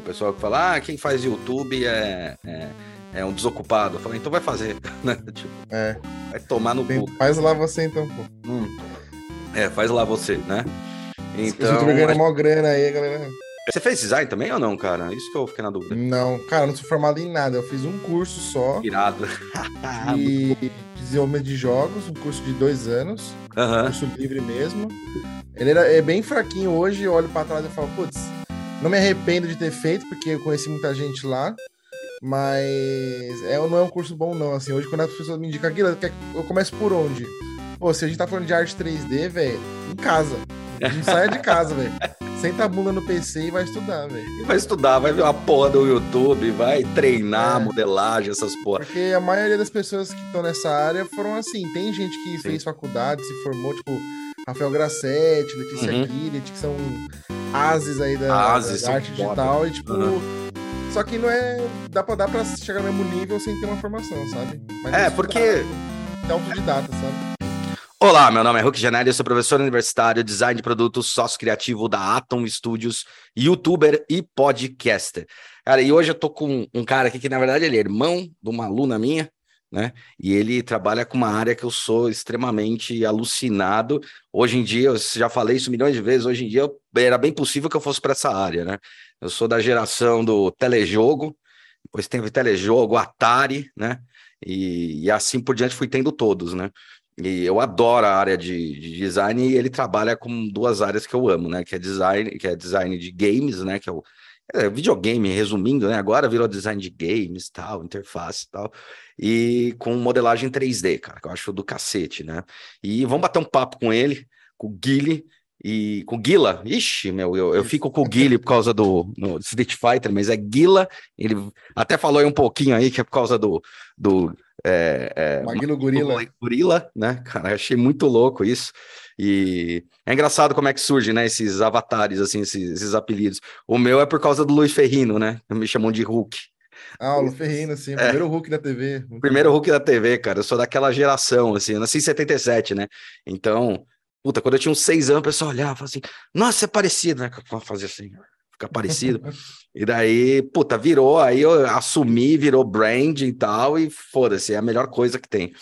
o pessoal que fala, ah, quem faz YouTube é, é, é um desocupado. Eu falei, então vai fazer, né? Tipo, É. vai tomar no Tem- cu. Faz lá você então, pô. Hum. É, faz lá você, né? Então, YouTubers ganham acho- mó grana aí, galera. você fez design também ou não, cara? Isso que eu fiquei na dúvida. Não, cara, não sou formado em nada. Eu fiz um curso só Irado. de desenvolvimento de jogos, um curso de dois anos, Aham. curso livre mesmo. Ele era, é bem fraquinho hoje, eu olho pra trás e falo, putz, não me arrependo de ter feito, porque eu conheci muita gente lá. Mas é, não é um curso bom, não. Assim, hoje, quando as pessoas me indicam que eu começo por onde? Pô, se a gente tá falando de arte 3D, velho, em casa. Não saia de casa, velho. Senta a bunda no PC e vai estudar, velho. Vai estudar, vai ver uma porra do YouTube, vai treinar É. modelagem, essas porra. Porque a maioria das pessoas que estão nessa área foram assim. Tem gente que fez faculdade, se formou, tipo, Rafael Grassetti, Letícia Uhum. Que são ases aí da, Ases, da arte foda. digital. E, tipo, Uhum. só que não é. Dá pra, dá pra chegar no mesmo nível sem ter uma formação, sabe? Mas É, porque- É autodidata, sabe? Olá, meu nome é Hulk Janelli, eu sou professor universitário, design de produtos, sócio criativo da Atom Studios, youtuber e podcaster. Cara, e hoje eu tô com um cara aqui que, na verdade, ele é irmão de uma aluna minha, né? E ele trabalha com uma área que eu sou extremamente alucinado. Hoje em dia, eu já falei isso milhões de vezes, hoje em dia era bem possível que eu fosse para essa área, né? Eu sou da geração do telejogo, depois teve telejogo, Atari, né? E, e assim por diante fui tendo todos, né? E eu adoro a área de, de design e ele trabalha com duas áreas que eu amo, né? Que é design, que é design de games, né? Que é o é, videogame, resumindo, né? Agora virou design de games, tal, interface tal. E com modelagem 3D, cara, que eu acho do cacete, né? E vamos bater um papo com ele, com o Guile e com o Guila. Ixi, meu, eu, eu fico com o Guile por causa do no Street Fighter, mas é Guila. Ele até falou aí um pouquinho aí que é por causa do, do é, é, Maguilo Gorila. Gorila, né? Cara, achei muito louco isso. E é engraçado como é que surge, né? Esses avatares, assim, esses, esses apelidos. O meu é por causa do Luiz Ferrino, né? Me chamam de Hulk. Ah, o Lu Ferrino, assim, o primeiro Hulk da TV. Muito Primeiro Hulk da TV, cara. Eu sou daquela geração, assim. Eu nasci em 77, né? Então, puta, quando eu tinha uns seis anos, o pessoal olhava e falava assim: Nossa, é parecido, né? Fazer assim, ficar parecido. E daí, puta, virou, aí eu assumi, virou brand e tal, e foda-se, é a melhor coisa que tem.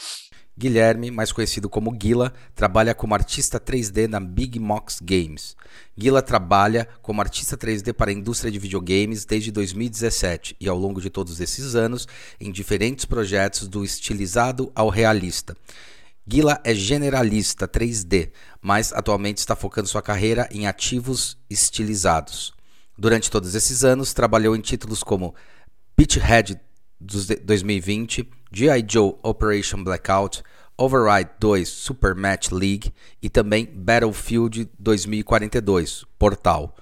Guilherme, mais conhecido como Guila, trabalha como artista 3D na Big Mox Games. Guila trabalha como artista 3D para a indústria de videogames desde 2017 e ao longo de todos esses anos em diferentes projetos do estilizado ao realista. Guila é generalista 3D, mas atualmente está focando sua carreira em ativos estilizados. Durante todos esses anos, trabalhou em títulos como Beachhead 2020, G.I. Joe Operation Blackout, Override 2 Super Match League e também Battlefield 2042, Portal.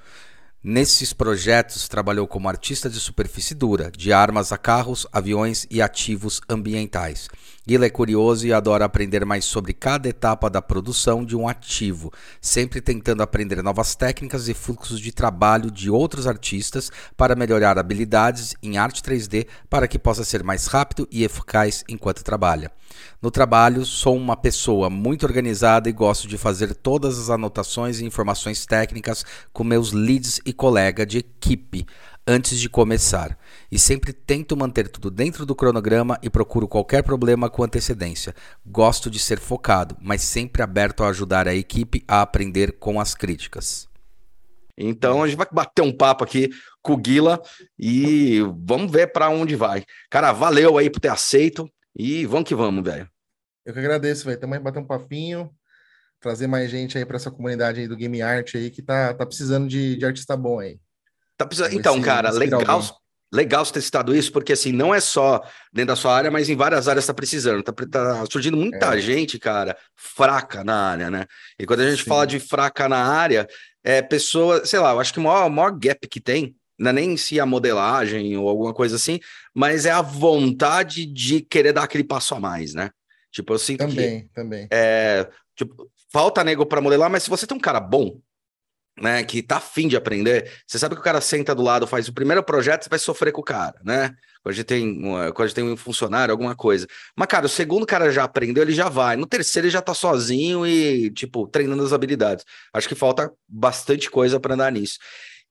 Nesses projetos, trabalhou como artista de superfície dura, de armas a carros, aviões e ativos ambientais. Guila é curioso e adora aprender mais sobre cada etapa da produção de um ativo, sempre tentando aprender novas técnicas e fluxos de trabalho de outros artistas para melhorar habilidades em arte 3D para que possa ser mais rápido e eficaz enquanto trabalha. No trabalho, sou uma pessoa muito organizada e gosto de fazer todas as anotações e informações técnicas com meus leads e colega de equipe antes de começar. E sempre tento manter tudo dentro do cronograma e procuro qualquer problema com antecedência. Gosto de ser focado, mas sempre aberto a ajudar a equipe a aprender com as críticas. Então a gente vai bater um papo aqui com o Guila e vamos ver para onde vai. Cara, valeu aí por ter aceito e vamos que vamos, velho. Eu que agradeço, velho. Também bater um papinho, trazer mais gente aí pra essa comunidade aí do Game Art aí, que tá, tá precisando de, de artista bom aí. Tá precisando... Então, cara, legal, alguém. legal você ter citado isso, porque assim, não é só dentro da sua área, mas em várias áreas tá precisando. Tá, tá surgindo muita É. gente, cara, fraca na área, né? E quando a gente Sim. fala de fraca na área, é pessoa, sei lá, eu acho que o maior, o maior gap que tem, não é nem se a modelagem ou alguma coisa assim, mas é a vontade de querer dar aquele passo a mais, né? Tipo, eu sinto que Também, também. é, tipo, falta nego para modelar, mas se você tem um cara bom, né, que tá afim de aprender, você sabe que o cara senta do lado, faz o primeiro projeto, você vai sofrer com o cara, né? Quando a gente tem, quando a gente tem um funcionário, alguma coisa. Mas, cara, o segundo cara já aprendeu, ele já vai. No terceiro, ele já tá sozinho e, tipo, treinando as habilidades. Acho que falta bastante coisa para andar nisso.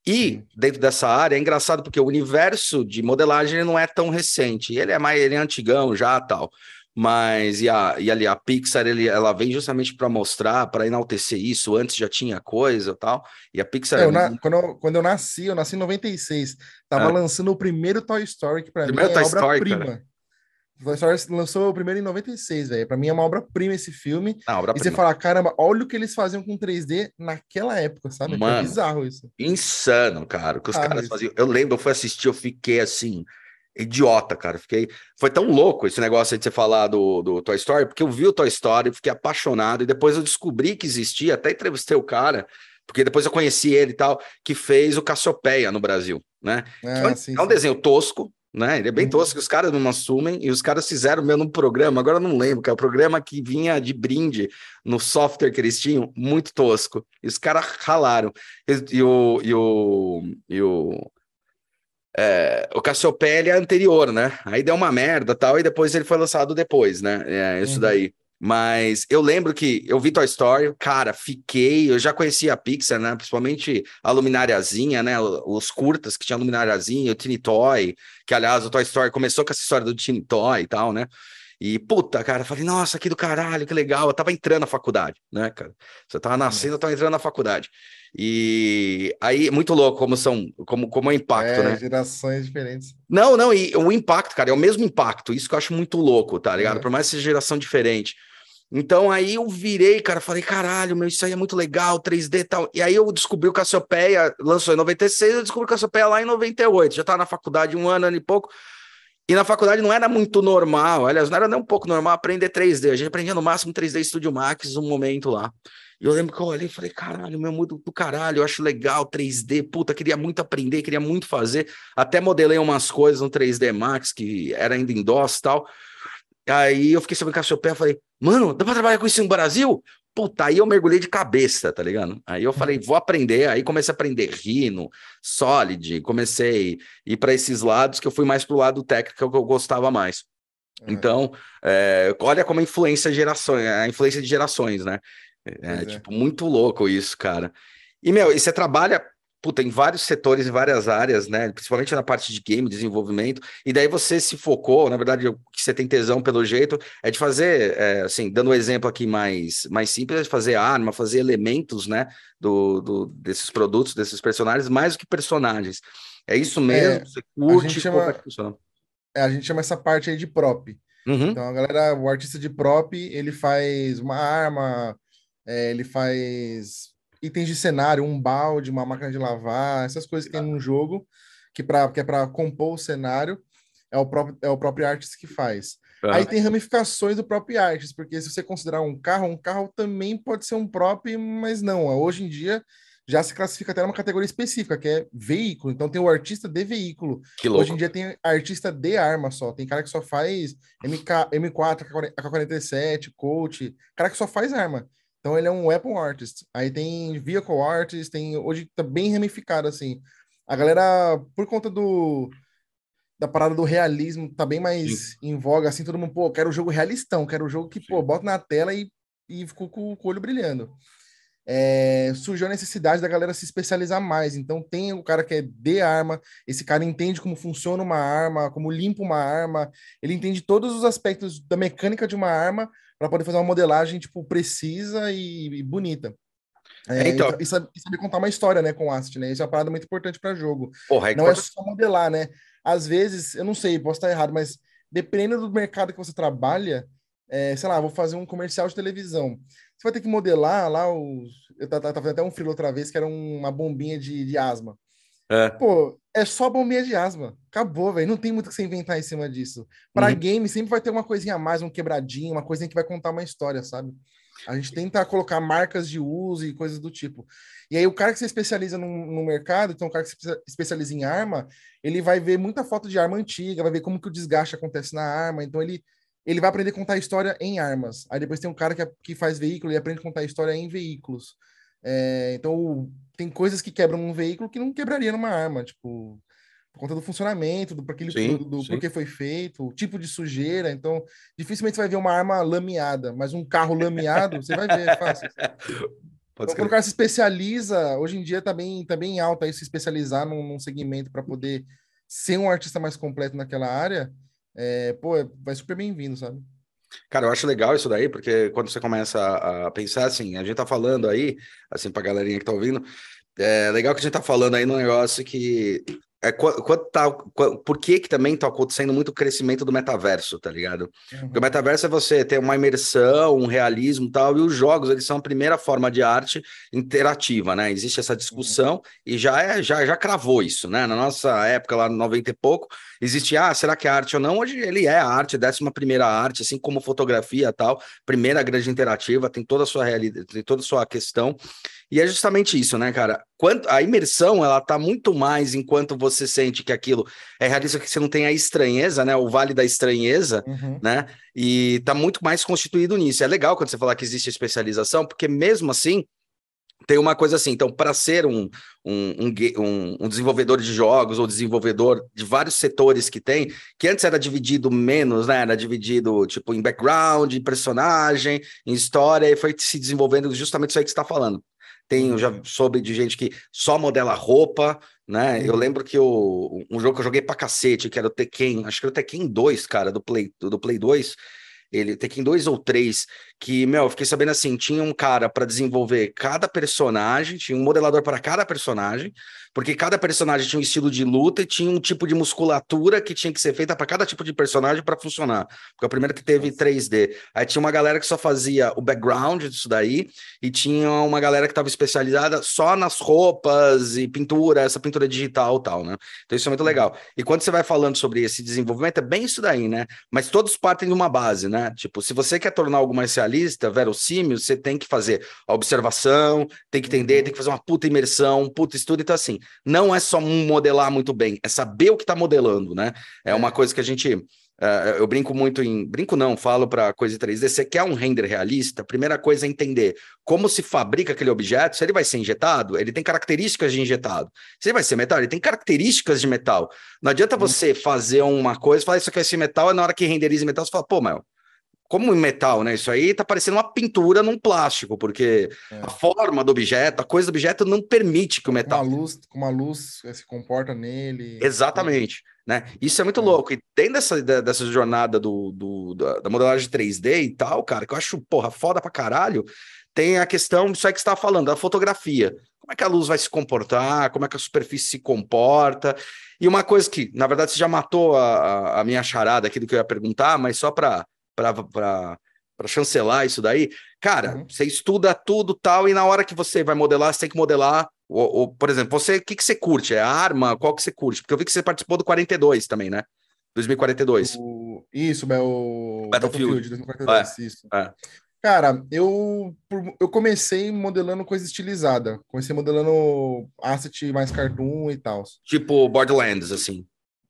E dentro dessa área é engraçado porque o universo de modelagem não é tão recente, ele é mais ele é antigão já tal. Mas e, a, e ali a Pixar ele, ela vem justamente para mostrar, para enaltecer isso. Antes já tinha coisa tal. E a Pixar. É, eu na, quando, eu, quando eu nasci, eu nasci em 96. Tava é. lançando o primeiro Toy Story, que para mim é obra-prima. Toy Story lançou o primeiro em 96, velho. Pra mim é uma obra-prima esse filme. Ah, e você fala, caramba, olha o que eles faziam com 3D naquela época, sabe? Mano, é bizarro isso. Insano, cara. O que os ah, caras isso. faziam. Eu lembro, eu fui assistir, eu fiquei assim, idiota, cara. Fiquei. Foi tão louco esse negócio de você falar do, do Toy Story, porque eu vi o Toy Story, fiquei apaixonado, e depois eu descobri que existia, até entrevistei o cara, porque depois eu conheci ele e tal, que fez o Cassiopeia no Brasil, né? Ah, é, um, sim, é um desenho tosco, né? Ele é bem uhum. tosco, os caras não assumem, e os caras fizeram mesmo num programa, agora eu não lembro, que é o programa que vinha de brinde no software que eles tinham, muito tosco. E os caras ralaram. E, e, o, e o, e o, é, o Cassiopeia é anterior, né? Aí deu uma merda tal, e depois ele foi lançado depois, né? É, isso uhum. daí. Mas eu lembro que eu vi Toy Story, cara, fiquei. Eu já conhecia a Pixar, né? Principalmente a luminariazinha, né? Os curtas que tinha a luminariazinha, o Tiny Toy, que aliás o Toy Story começou com essa história do Tiny Toy e tal, né? E puta, cara, falei, nossa, que do caralho, que legal. Eu tava entrando na faculdade, né, cara? Você tava nascendo, eu tava entrando na faculdade. E aí, muito louco como são, como, como é o impacto, é, né? Gerações diferentes. Não, não, e o impacto, cara, é o mesmo impacto. Isso que eu acho muito louco, tá ligado? É. Por mais que seja geração diferente. Então aí eu virei, cara, falei, caralho, meu, isso aí é muito legal, 3D e tal. E aí eu descobri o Cassiopeia, lançou em 96, eu descobri o Cassiopeia lá em 98. Já tava na faculdade um ano, ano e pouco. E na faculdade não era muito normal, aliás, não era nem um pouco normal aprender 3D. A gente aprendia no máximo 3D Studio Max um momento lá. E eu lembro que eu olhei e falei, caralho, meu mundo do caralho, eu acho legal 3D, puta, queria muito aprender, queria muito fazer. Até modelei umas coisas no 3D Max, que era ainda em DOS e tal. Aí eu fiquei sabendo Cassiopeia, falei, mano, dá pra trabalhar com isso no Brasil? Puta, aí eu mergulhei de cabeça, tá ligado? Aí eu falei, vou aprender. Aí comecei a aprender Rhino, Solid, comecei a ir para esses lados que eu fui mais pro lado técnico que eu gostava mais. Então, é, olha como a influência gerações, a influência de gerações, né? É, é, tipo, muito louco isso, cara. E, meu, e você trabalha puta, em vários setores, em várias áreas, né? Principalmente na parte de game, desenvolvimento. E daí você se focou, na verdade, o que você tem tesão pelo jeito é de fazer, é, assim, dando um exemplo aqui mais, mais simples, é de fazer arma, fazer elementos, né? Do, do, desses produtos, desses personagens, mais do que personagens. É isso mesmo? É, você curte? A gente, chama, é, a gente chama essa parte aí de prop. Uhum. Então, a galera, o artista de prop, ele faz uma arma, é, ele faz itens de cenário, um balde, uma máquina de lavar, essas coisas que tem num jogo, que, pra, que é para compor o cenário, é o próprio, é o próprio artist que faz. Aí tem ramificações do próprio artist, porque se você considerar um carro, um carro também pode ser um próprio, mas não. Hoje em dia já se classifica até numa categoria específica, que é veículo. Então tem o artista de veículo. Hoje em dia tem artista de arma só. Tem cara que só faz MK, M4, AK-47, Colt, cara que só faz arma. Então ele é um weapon artist. Aí tem vehicle artist, tem hoje tá bem ramificado assim. A galera por conta do da parada do realismo tá bem mais Sim. em voga assim, todo mundo, pô, quero o jogo realistão, quero o jogo que, Sim. pô, bota na tela e, e ficou com o olho brilhando. É, surgiu a necessidade da galera se especializar mais. Então tem o cara que é de arma, esse cara entende como funciona uma arma, como limpa uma arma, ele entende todos os aspectos da mecânica de uma arma para poder fazer uma modelagem tipo precisa e, e bonita. É, então... e, e, saber, contar uma história, né, com o Asset, né? Isso é uma parada muito importante para jogo. Porra, é não é só modelar, né? Às vezes, eu não sei, posso estar errado, mas dependendo do mercado que você trabalha, é, sei lá, vou fazer um comercial de televisão. Você vai ter que modelar lá os. Eu tava fazendo até um frio outra vez que era uma bombinha de, de asma. É. Pô, é só bombinha de asma. Acabou, velho. Não tem muito o que você inventar em cima disso. Para uhum. game, sempre vai ter uma coisinha a mais, um quebradinho, uma coisinha que vai contar uma história, sabe? A gente tenta colocar marcas de uso e coisas do tipo. E aí, o cara que se especializa no, no mercado, então o cara que se especializa em arma, ele vai ver muita foto de arma antiga, vai ver como que o desgaste acontece na arma. Então, ele, ele vai aprender a contar história em armas. Aí depois tem um cara que, é, que faz veículo e aprende a contar história em veículos. É, então, tem coisas que quebram um veículo que não quebraria numa arma, tipo, por conta do funcionamento, do, aquele, sim, do, do porquê foi feito, o tipo de sujeira. Então, dificilmente você vai ver uma arma lameada, mas um carro lameado, você vai ver, é fácil. Pode então, quando o cara se especializa, hoje em dia tá bem, tá bem alto aí se especializar num, num segmento para poder ser um artista mais completo naquela área, é, pô, é, vai super bem-vindo, sabe? Cara, eu acho legal isso daí, porque quando você começa a, a pensar assim, a gente tá falando aí, assim, pra galerinha que tá ouvindo, é legal que a gente tá falando aí no negócio que é, quanto tá, por que que também tá acontecendo muito crescimento do metaverso, tá ligado? Uhum. Porque o metaverso é você ter uma imersão, um realismo tal, e os jogos, eles são a primeira forma de arte interativa, né? Existe essa discussão uhum. e já é, já, já cravou isso, né? Na nossa época, lá no 90 e pouco, existia, ah, será que é arte ou não? Hoje ele é a arte, décima primeira arte, assim como fotografia tal, primeira grande interativa, tem toda a sua realidade, tem toda a sua questão. E é justamente isso, né, cara? Quanto, a imersão, ela tá muito mais enquanto você sente que aquilo é realista, que você não tem a estranheza, né? O vale da estranheza, uhum. né? E tá muito mais constituído nisso. É legal quando você falar que existe especialização, porque mesmo assim, tem uma coisa assim, então, para ser um, um, um, um, desenvolvedor de jogos ou desenvolvedor de vários setores que tem, que antes era dividido menos, né? Era dividido tipo em background, em personagem, em história, e foi se desenvolvendo justamente isso aí que você está falando. Tem, eu já uhum. soube de gente que só modela roupa, né? Eu uhum. lembro que o, um jogo que eu joguei pra cacete, que era o Tekken, acho que era o Tekken 2, cara, do Play, do Play 2. Ele Tekken 2 ou 3, que, meu, eu fiquei sabendo assim, tinha um cara para desenvolver cada personagem, tinha um modelador para cada personagem, porque cada personagem tinha um estilo de luta e tinha um tipo de musculatura que tinha que ser feita para cada tipo de personagem para funcionar. Porque é o primeiro que teve 3D. Aí tinha uma galera que só fazia o background disso daí, e tinha uma galera que estava especializada só nas roupas e pintura, essa pintura digital e tal, né? Então isso é muito uhum. legal. E quando você vai falando sobre esse desenvolvimento, é bem isso daí, né? Mas todos partem de uma base, né? Tipo, se você quer tornar algo mais realista, verossímil, você tem que fazer a observação, tem que entender, uhum. tem que fazer uma puta imersão, um puta estudo. Então, assim, não é só modelar muito bem, é saber o que está modelando, né? É uma coisa que a gente. Uh, eu brinco muito em. Brinco não, falo para coisa 3D. Você quer um render realista? A primeira coisa é entender como se fabrica aquele objeto. Se ele vai ser injetado, ele tem características de injetado. Se ele vai ser metal, ele tem características de metal. Não adianta você fazer uma coisa, falar isso aqui é esse metal, e na hora que renderiza metal, você fala, pô, meu, como em metal, né? Isso aí tá parecendo uma pintura num plástico, porque é. a forma do objeto, a coisa do objeto não permite que o metal. Uma luz, uma luz se comporta nele. Exatamente. Né? Isso é muito é. louco. E dentro dessa, dessa jornada do, do da, da, modelagem 3D e tal, cara, que eu acho, porra, foda pra caralho, tem a questão disso aí que você estava falando, da fotografia. Como é que a luz vai se comportar, como é que a superfície se comporta. E uma coisa que, na verdade, você já matou a, a, a minha charada aqui do que eu ia perguntar, mas só para para chancelar isso daí. Cara, uhum. você estuda tudo tal, e na hora que você vai modelar, você tem que modelar. Ou, ou por exemplo, você, o que, que você curte? É a arma? Qual que você curte? Porque eu vi que você participou do 42 também, né? 2042. O... Isso, é o Battlefield, Battlefield 2042, é, isso. É. Cara, eu, eu comecei modelando coisa estilizada. Comecei modelando asset mais cartoon e tal. Tipo Borderlands, assim.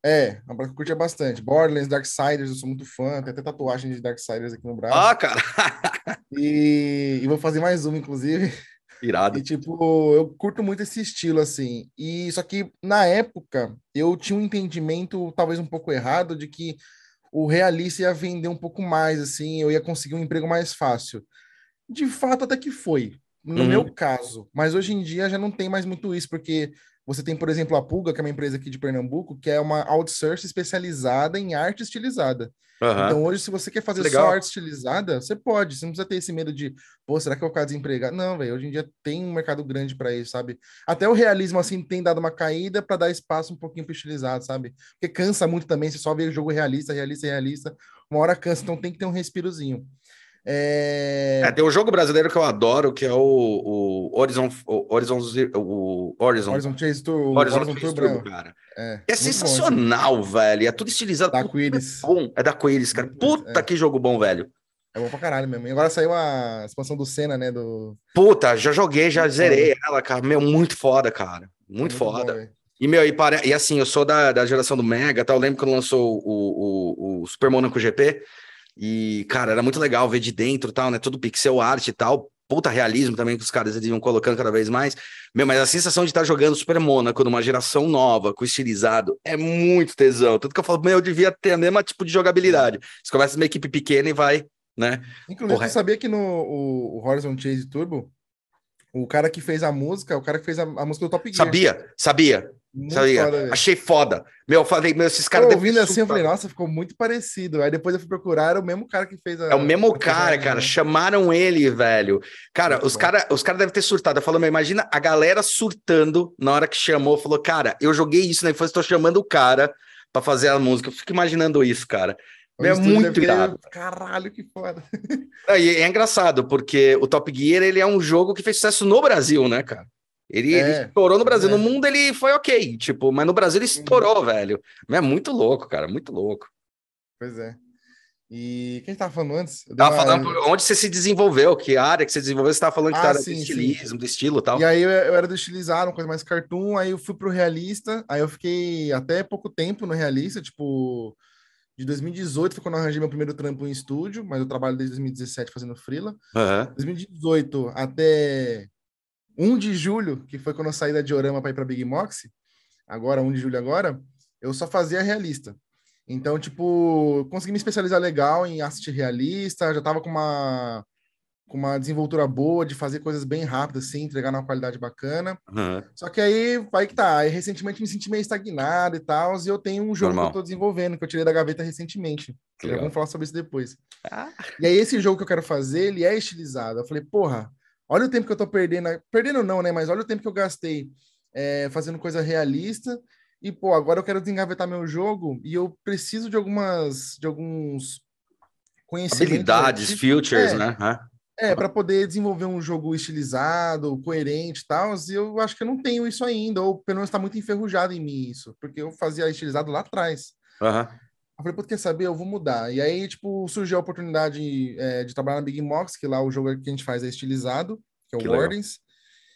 É, uma banda que eu curtia bastante. Borderlands, Darksiders, eu sou muito fã. Tem até tatuagem de Darksiders aqui no braço. Ah, cara! e, e vou fazer mais uma, inclusive. Irado. E, tipo, eu curto muito esse estilo, assim. E só que, na época, eu tinha um entendimento, talvez um pouco errado, de que o realista ia vender um pouco mais, assim, eu ia conseguir um emprego mais fácil. De fato, até que foi, no uhum. meu caso. Mas hoje em dia já não tem mais muito isso, porque você tem, por exemplo, a Pulga, que é uma empresa aqui de Pernambuco, que é uma outsource especializada em arte estilizada. Uhum. Então, hoje, se você quer fazer Legal. só arte estilizada, você pode. Você não precisa ter esse medo de, pô, será que eu vou ficar desempregado? Não, velho. Hoje em dia tem um mercado grande para isso, sabe? Até o realismo, assim, tem dado uma caída para dar espaço um pouquinho para estilizado, sabe? Porque cansa muito também. Você só vê o jogo realista, realista, realista. Uma hora cansa, então tem que ter um respirozinho. É... é... tem um jogo brasileiro que eu adoro, que é o, o Horizon, o Horizon, o Horizon, Horizon Chase Tour, Horizon, Horizon Chase Tour, cara. É, é sensacional, bom, velho. É tudo estilizado. Da Quiris. É bom. É da Quiris, cara. Puta é. que jogo bom, velho. É bom pra caralho mesmo. E agora saiu a expansão do Senna, né? Do... Puta, já joguei, já zerei ela, cara. Meu, muito foda, cara. Muito, muito foda. Bom, e, meu, e, para... e assim, eu sou da, da geração do Mega, tá? Eu lembro quando lançou o, o, o Super Monaco GP. E, cara, era muito legal ver de dentro tal, né? Tudo pixel art e tal. Puta realismo também que os caras iam colocando cada vez mais. Meu, mas a sensação de estar jogando Super Mônaco numa geração nova, com estilizado, é muito tesão. Tudo que eu falo, meu, eu devia ter a mesma tipo de jogabilidade. Você começa uma equipe pequena e vai, né? Inclusive, Porra. você sabia que no o Horizon Chase Turbo, O cara que fez a música, o cara que fez a, a música do Top Gear. Sabia, sabia. Sabia. foda. Achei foda. Meu, eu falei, meu, esses Eu caras. devem ouvindo assim, eu falei, nossa, ficou muito parecido. Aí depois eu fui procurar, era o mesmo cara que fez a. É o mesmo a- cara, cara. Chamaram ele, velho. Cara, Muito os caras os cara devem ter surtado. Eu falo, meu, imagina a galera surtando na hora que chamou. Falou, cara, eu joguei isso na infância, tô chamando o cara pra fazer a música. Eu fico imaginando isso, cara. O É muito irado. Caralho, que foda. É, e é engraçado, porque o Top Gear, ele é um jogo que fez sucesso no Brasil, né, cara? Ele, ele É, estourou no Brasil. é. No mundo ele foi ok, tipo, mas no Brasil ele estourou, velho. É muito louco, cara, muito louco. Pois é. E quem tava falando antes? Eu Tava uma- falando onde você se desenvolveu, que área que você desenvolveu, você tava falando que Ah, tá sim, do sim. estilismo, do estilo e tal. E aí eu, eu era do estilizado, uma coisa mais cartoon, aí eu fui pro realista, aí eu fiquei até pouco tempo no realista, tipo, de 2018 foi quando eu arranjei meu primeiro trampo em estúdio, mas eu trabalho desde 2017 fazendo freela. Aham. 2018 até 1 de julho, que foi quando eu saí da Diorama para ir para Big Moxie, agora 1 de julho agora, eu só fazia realista. Então, tipo, consegui me especializar legal em arte realista, já tava com uma com uma desenvoltura boa de fazer coisas bem rápidas assim, entregar numa qualidade bacana. aham. Só que aí vai que tá. Aí recentemente me senti meio estagnado e tal, e eu tenho um jogo Normal. que eu tô desenvolvendo, que eu tirei da gaveta recentemente. Vamos falar sobre isso depois. Ah. E aí, esse jogo que eu quero fazer, ele é estilizado. Eu falei, porra, olha o tempo que eu tô perdendo. Perdendo não, né? Mas olha o tempo que eu gastei é, fazendo coisa realista. E, pô, agora eu quero desengavetar meu jogo e eu preciso de algumas, de alguns conhecimentos. Habilidades, artísticos. futures, É, né? É, para poder desenvolver um jogo estilizado, coerente e tal, e eu acho que eu não tenho isso ainda, ou pelo menos está muito enferrujado em mim isso, porque eu fazia estilizado lá atrás. Aham. Eu falei, pô, quer saber? Eu vou mudar. E aí, tipo, surgiu a oportunidade é, de trabalhar na Big Mox, que lá o jogo que a gente faz é estilizado, que é o Que legal. Wardens.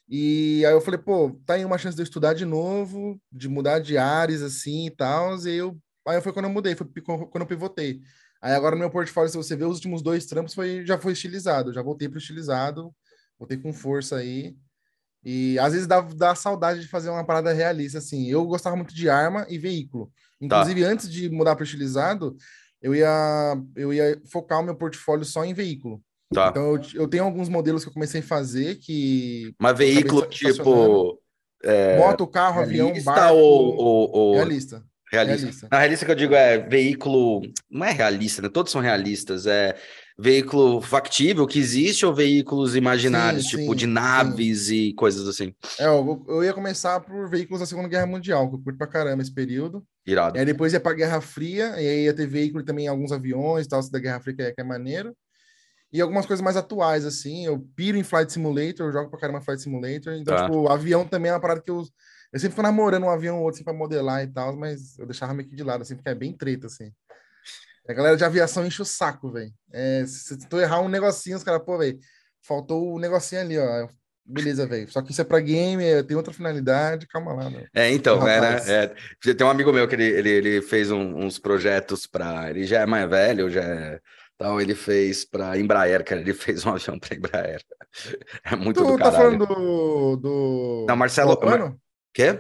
E aí eu falei, pô, tá aí uma chance de eu estudar de novo, de mudar de áreas assim e tal. E eu, aí foi quando eu mudei, foi quando eu pivotei. Aí agora no meu portfólio, se você ver os últimos dois trampos, foi, já foi estilizado. Já voltei pro estilizado, voltei com força aí. E às vezes dá, dá saudade de fazer uma parada realista, assim. Eu gostava muito de arma e veículo. Inclusive, antes de mudar para estilizado, eu ia, eu ia focar o meu portfólio só em veículo. Tá. Então, eu, eu tenho alguns modelos que eu comecei a fazer que... Mas veículo tipo. É, moto, carro, avião, barco... ou, ou, ou Realista. realista? realista. Na realista que eu digo é veículo. Não é realista, né? Todos são realistas. É veículo factível que existe ou veículos imaginários, Sim, tipo sim, de naves e coisas assim. É, eu, eu ia começar por veículos da Segunda Guerra Mundial, que eu curto pra caramba esse período. Irado. E aí depois ia pra Guerra Fria, e aí ia ter veículo também, alguns aviões e tal, da Guerra Fria, que é, que é maneiro. E algumas coisas mais atuais, assim. Eu piro em Flight Simulator, eu jogo pra caramba Flight Simulator. Então, Tá. tipo, avião também é uma parada que eu. Eu sempre fico namorando um avião ou outro assim, pra modelar e tal, mas eu deixava meio que de lado, assim, porque é bem treta, assim. A galera de aviação enche o saco, velho. É, se tu errar um negocinho, os caras, pô, velho, faltou o negocinho ali, ó. Beleza, velho. Só que isso é pra game, é- tem outra finalidade, calma lá, né? É, então, né? É, tem um amigo meu que ele, ele, ele fez um- uns projetos para. Ele já é mais velho, já é. Tal, ele fez para Embraer, cara. Ele fez um avião para Embraer. É muito Tu do tá caralho. falando do. do... Não, Marcelo- Albano? Quê?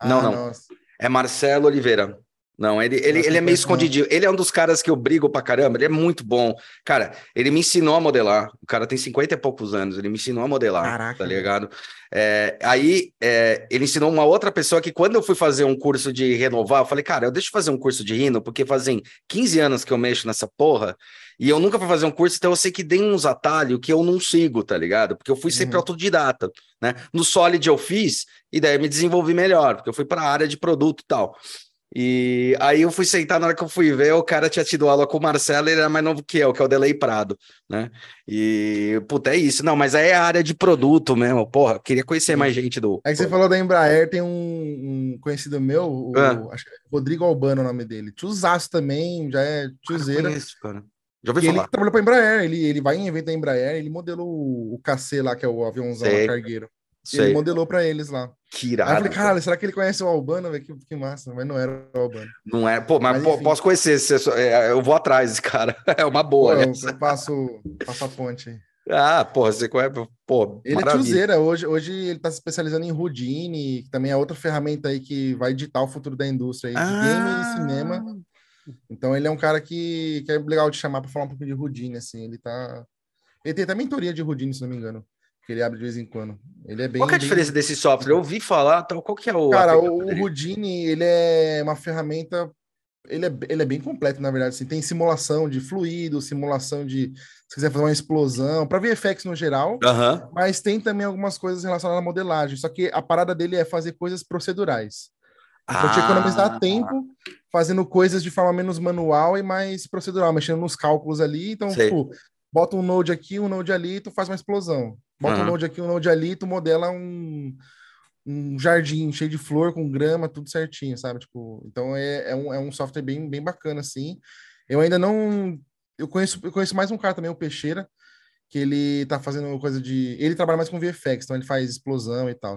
Ah, Não, não. nossa. É Marcelo Oliveira. Não, ele, ele, ele é meio escondidinho. Ele é um dos caras que eu brigo pra caramba. Ele é muito bom. Cara, ele me ensinou a modelar. O cara tem 50 e poucos anos. Ele me ensinou a modelar. Caraca, Tá ligado? É, aí, é, ele ensinou uma outra pessoa que, quando eu fui fazer um curso de renovar, eu falei, cara, eu deixo fazer um curso de rino, porque fazem 15 anos que eu mexo nessa porra. E eu nunca fui fazer um curso, então eu sei que tem uns atalhos que eu não sigo, tá ligado? Porque eu fui sempre Uhum. autodidata, né? No Solid eu fiz, e daí eu me desenvolvi melhor, porque eu fui para a área de produto e tal. E aí eu fui sentar, na hora que eu fui ver, o cara tinha tido aula com o Marcelo, ele era mais novo que eu, que é o Delay Prado, né? E, puta, é isso. Não, mas aí é a área de produto mesmo, porra, queria conhecer mais gente do... É que você falou da Embraer, tem um, um conhecido meu, o, Ah. acho que é Rodrigo Albano é o nome dele. Tiozaço também, já é tiozeira. Conheço, cara. Já ouvi E ele falar. trabalhou pra Embraer, ele, ele vai em evento da Embraer, ele modelou o, KC lá, que é o aviãozão lá, cargueiro. Sei. Ele modelou pra eles lá. Que Aí eu irado. falei, caralho, será que ele conhece o Albano? Que, que massa, mas não era o Albano. Não é, pô, mas, Mas, posso conhecer, é é, eu vou atrás desse cara. É uma boa, Pô, né? eu, passo, passo a ponte aí. Ah, porra, você conhece, pô, Ele é maravilha. tiozeira, hoje, hoje ele tá se especializando em Houdini, que também é outra ferramenta aí que vai ditar o futuro da indústria aí, de game Ah. e cinema. Então ele é um cara que, que é legal de chamar para falar um pouquinho de Houdini, assim, ele tá... Ele tem até mentoria de Houdini, se não me engano. Que ele abre de vez em quando. Ele é bem. Qual que é a bem- diferença desse software? Eu ouvi falar, então qual que é o. Cara, o, o? Houdini, ele é uma ferramenta. Ele é, ele é bem completo, na verdade. Assim, tem simulação de fluido, simulação de. Se quiser fazer uma explosão, para VFX no geral, mas tem também algumas coisas relacionadas à modelagem. Só que a parada dele é fazer coisas procedurais. Então, te Ah. economizar tempo fazendo coisas de forma menos manual e mais procedural, mexendo nos cálculos ali. Então, Sei. tipo, bota um node aqui, um node ali, tu faz uma explosão. Bota Aham. um node aqui, um node ali, tu modela um, um jardim cheio de flor, com grama, tudo certinho, sabe? Tipo, então é, é, um, é um software bem, bem bacana, assim. Eu ainda não. Eu conheço, eu conheço mais um cara também, o Peixeira, que ele tá fazendo coisa de. Ele trabalha mais com VFX, então ele faz explosão e tal.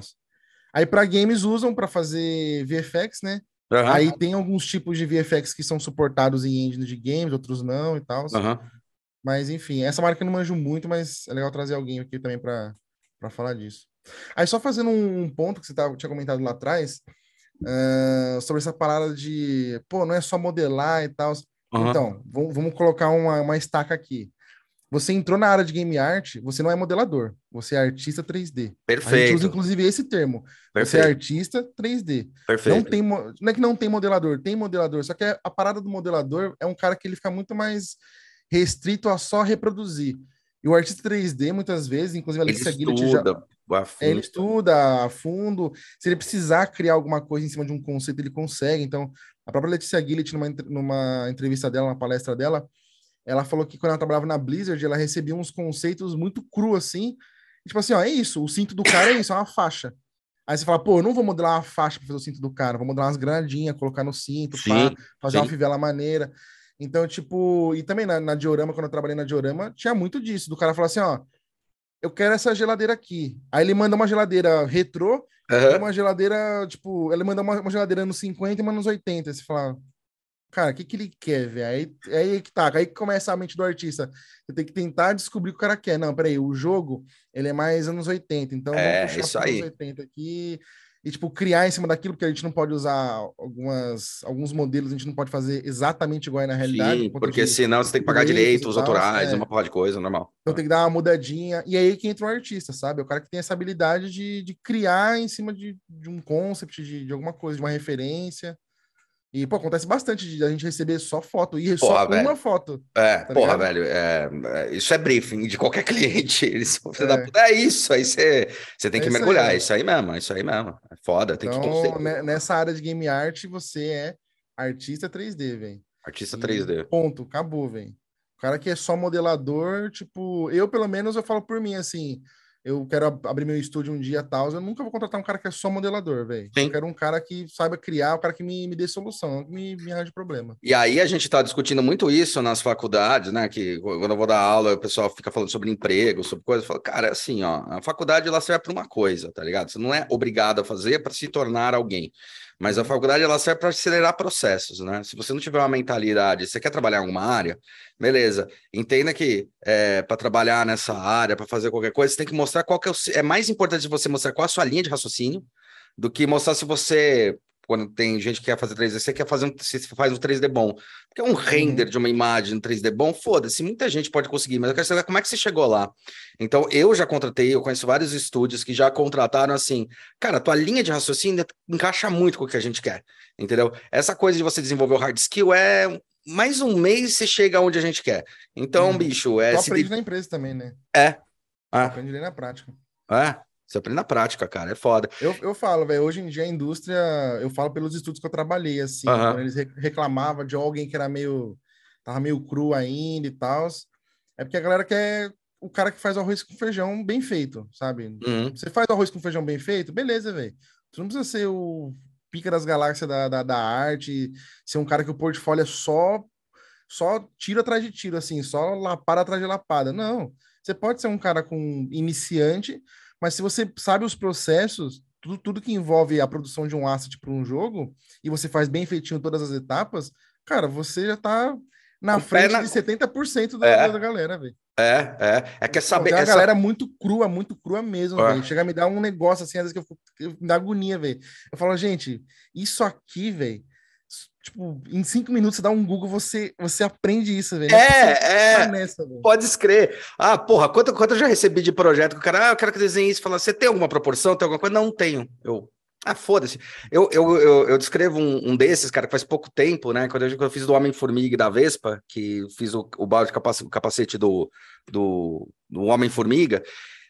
Aí para games usam para fazer VFX, né? Aham. Aí tem alguns tipos de VFX que são suportados em engine de games, outros não e tal. Aham. Mas enfim, essa marca eu não manjo muito, mas é legal trazer alguém aqui também para falar disso. Aí só fazendo um ponto que você tava, tinha comentado lá atrás, ah, sobre essa parada de, pô, não é só modelar e tal. Aham. Então, vamos, vamos colocar uma, uma estaca aqui. Você entrou na área de game art, você não é modelador, você é artista 3D. A gente usa, Perfeito. inclusive, esse termo. Você é Perfeito. artista 3D. Não Perfeito. tem, mo- não é que não tem modelador, tem modelador, só que a, a parada do modelador é um cara que ele fica muito mais restrito a só reproduzir. E o artista 3D, muitas vezes, inclusive a Letícia Guilherme já, estuda a é, fundo. ele estuda a fundo. Se ele precisar criar alguma coisa em cima de um conceito, ele consegue. Então, a própria Letícia Guilherme, numa, numa entrevista dela, na palestra dela, ela falou que quando ela trabalhava na Blizzard, ela recebia uns conceitos muito cru assim. E, tipo assim, ó, é isso, o cinto do cara é isso, é uma faixa. Aí você fala, pô, eu não vou modelar uma faixa para fazer o cinto do cara, vou modelar umas granadinhas, colocar no cinto, pá, Sim, fazer uma sim. fivela maneira. Então, tipo, e também na, na Diorama, quando eu trabalhei na Diorama, tinha muito disso, do cara falar assim, ó, eu quero essa geladeira aqui. Aí ele manda uma geladeira retrô, Aham. uma geladeira, tipo, ele manda uma, uma geladeira nos 50 e uma nos 80. Aí você fala, cara, o que que ele quer, velho? Aí, aí que tá, aí que começa a mente do artista. Você tem que tentar descobrir o que o cara quer. Não, peraí, o jogo, ele é mais anos 80, então É, vamos puxar isso aí. anos 80 aqui. E, tipo, criar em cima daquilo, porque a gente não pode usar algumas, alguns modelos, a gente não pode fazer exatamente igual é na realidade. Sim, porque senão você tem que pagar direitos autorais, é. uma porra de coisa, normal. Então tem que dar uma mudadinha. E aí que entra o artista, sabe? O cara que tem essa habilidade de, de criar em cima de, de um concept, de, de alguma coisa, de uma referência. E, pô, acontece bastante de a gente receber só foto. E só Porra, uma velho. foto. É, Tá porra, velho, é, é, isso é briefing de qualquer cliente. Eles filho da É. puta. É isso, aí você você tem É que isso aí, mergulhar. né? É isso aí mesmo, é isso aí mesmo. É foda, tem que Então, torcer. né, nessa área de game art, você é artista 3D, velho. Artista E 3D. Ponto, acabou, velho. O cara que é só modelador, tipo, eu pelo menos eu falo por mim assim, eu quero ab- abrir meu estúdio um dia tal, eu nunca vou contratar um cara que é só modelador, velho. Eu quero um cara que saiba criar, um cara que me, me dê solução, não que me, me arranje problema. E aí a gente está discutindo muito isso nas faculdades, né? Que quando eu vou dar aula, o pessoal fica falando sobre emprego, sobre coisas. Eu falo, cara, é assim, ó, a faculdade ela serve para uma coisa, tá ligado? Você não é obrigado a fazer para se tornar alguém. Mas a Uhum. faculdade ela serve para acelerar processos, né? Se você não tiver uma mentalidade, você quer trabalhar em alguma área, beleza. Entenda que para trabalhar nessa área, para fazer qualquer coisa, você tem que mostrar qual que é o. É mais importante você mostrar qual a sua linha de raciocínio do que mostrar se você. Quando tem gente que quer fazer 3D, você quer fazer um, se faz um 3D bom. Porque um render de uma imagem no 3D bom, foda-se, muita gente pode conseguir, mas eu quero saber como é que você chegou lá. Então, eu já contratei, eu conheço vários estúdios que já contrataram assim, cara, tua linha de raciocínio encaixa muito com o que a gente quer, entendeu? Essa coisa de você desenvolver o hard skill é mais um mês você chega onde a gente quer. Então, Uhum. bicho, é Tu se aprende na empresa também, né? É. Ah. Aprende ali na prática. É, você aprende na prática, cara, é foda. Eu, eu falo, velho, hoje em dia a indústria, eu falo pelos estudos que eu trabalhei, assim, quando eles re- reclamavam de alguém que era meio, tava meio cru ainda e tal, é porque a galera quer o cara que faz arroz com feijão bem feito, sabe? Uhum. Você faz arroz com feijão bem feito, beleza, velho. Você não precisa ser o pica das galáxias da, da, da arte, ser um cara que o portfólio é só só tiro atrás de tiro, assim, só lapada atrás de lapada. Não. Você pode ser um cara com iniciante, mas se você sabe os processos, tudo, tudo que envolve a produção de um asset para um jogo, e você faz bem feitinho todas as etapas, cara, você já tá na o frente na- de 70% da, É. da galera, velho. É, é, é que é saber. Tem uma essa- galera muito crua, muito crua mesmo, É. velho. Chega a me dar um negócio assim, às vezes que eu, fico- eu me dá agonia, velho. Eu falo, gente, isso aqui, velho, Tipo, em cinco minutos você dá um Google, você, você aprende isso, velho. É, é. Nessa, pode escrever. Ah, porra, quanto, quanto eu já recebi de projeto que o cara, ah, eu quero que desenhe isso. Fala, você tem alguma proporção? Tem alguma coisa? Não, tenho. Eu, ah, foda-se. Eu, eu, eu, eu, descrevo um, um, desses, cara, que faz pouco tempo, né? Quando eu, quando eu fiz do Homem-Formiga da Vespa, que fiz o, o balde capacete, capacete do, do, do Homem-Formiga,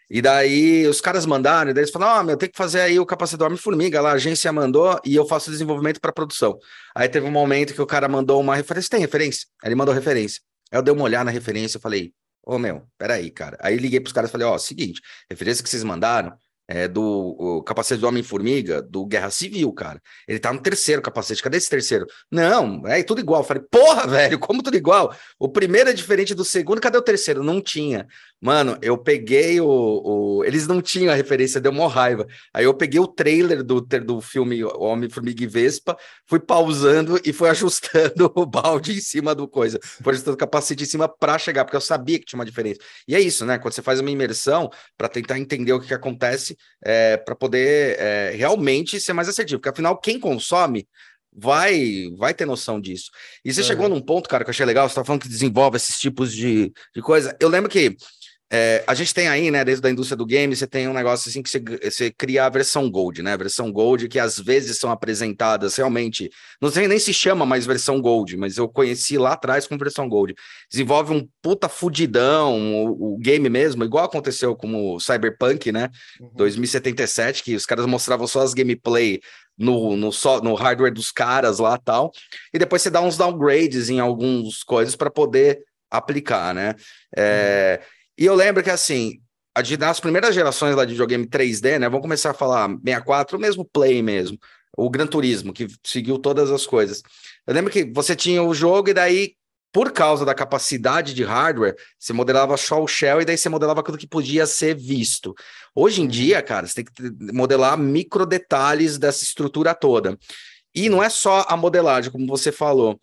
e daí os caras mandaram, e daí eles falaram: Ó, oh, meu, tem que fazer aí o capacete do Homem-Formiga. Lá a agência mandou e eu faço desenvolvimento para produção. Aí teve um momento que o cara mandou uma referência. Tem referência? Aí ele mandou referência. Aí eu dei uma olhada na referência e falei: Ô, oh, meu, peraí, cara. Aí liguei pros caras e falei: Ó, oh, seguinte, referência que vocês mandaram é, do capacete do Homem-Formiga, do Guerra Civil, cara. Ele tá no terceiro capacete. Cadê esse terceiro? Não, é tudo igual. Eu falei, porra, velho, como tudo igual? O primeiro é diferente do segundo, cadê o terceiro? Não tinha. Mano, eu peguei o, o... Eles não tinham a referência, deu uma raiva. Aí eu peguei o trailer do, do filme Homem-Formiga e Vespa, fui pausando e fui ajustando o balde em cima do coisa. Fui ajustando o capacete em cima pra chegar, porque eu sabia que tinha uma diferença. E é isso, né? Quando você faz uma imersão para tentar entender o que, que acontece, é, para poder é, realmente ser mais assertivo. Porque afinal, quem consome vai vai ter noção disso. E você é. chegou num ponto, cara, que eu achei legal, você estava falando que desenvolve esses tipos de, de coisa. Eu lembro que é, a gente tem aí, né, desde a indústria do game, você tem um negócio assim que você, você cria a versão Gold, né? A versão Gold que às vezes são apresentadas realmente, não sei nem se chama mais versão Gold, mas eu conheci lá atrás com versão Gold. Desenvolve um puta fudidão, o, o game mesmo, igual aconteceu com o Cyberpunk, né? Uhum. 2077, que os caras mostravam só as gameplay no, no, so, no hardware dos caras lá tal, e depois você dá uns downgrades em algumas coisas para poder aplicar, né? É, uhum. E eu lembro que, assim, a de, nas primeiras gerações lá de videogame 3D, né? Vamos começar a falar 64, o mesmo Play mesmo, o Gran Turismo, que seguiu todas as coisas. Eu lembro que você tinha o jogo e daí, por causa da capacidade de hardware, você modelava só o shell e daí você modelava aquilo que podia ser visto. Hoje em dia, cara, você tem que modelar micro detalhes dessa estrutura toda. E não é só a modelagem, como você falou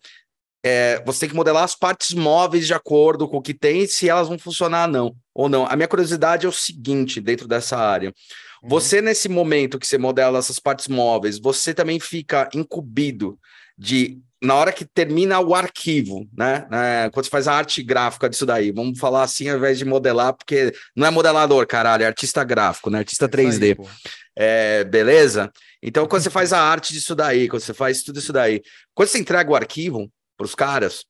é, você tem que modelar as partes móveis de acordo com o que tem, se elas vão funcionar não, ou não. A minha curiosidade é o seguinte, dentro dessa área. Uhum. Você, nesse momento que você modela essas partes móveis, você também fica incumbido de, na hora que termina o arquivo, né? né quando você faz a arte gráfica disso daí, vamos falar assim ao invés de modelar, porque não é modelador, caralho, é artista gráfico, né? Artista 3D. Aí, é, beleza? Então, quando você faz a arte disso daí, quando você faz tudo isso daí, quando você entrega o arquivo, para os caras,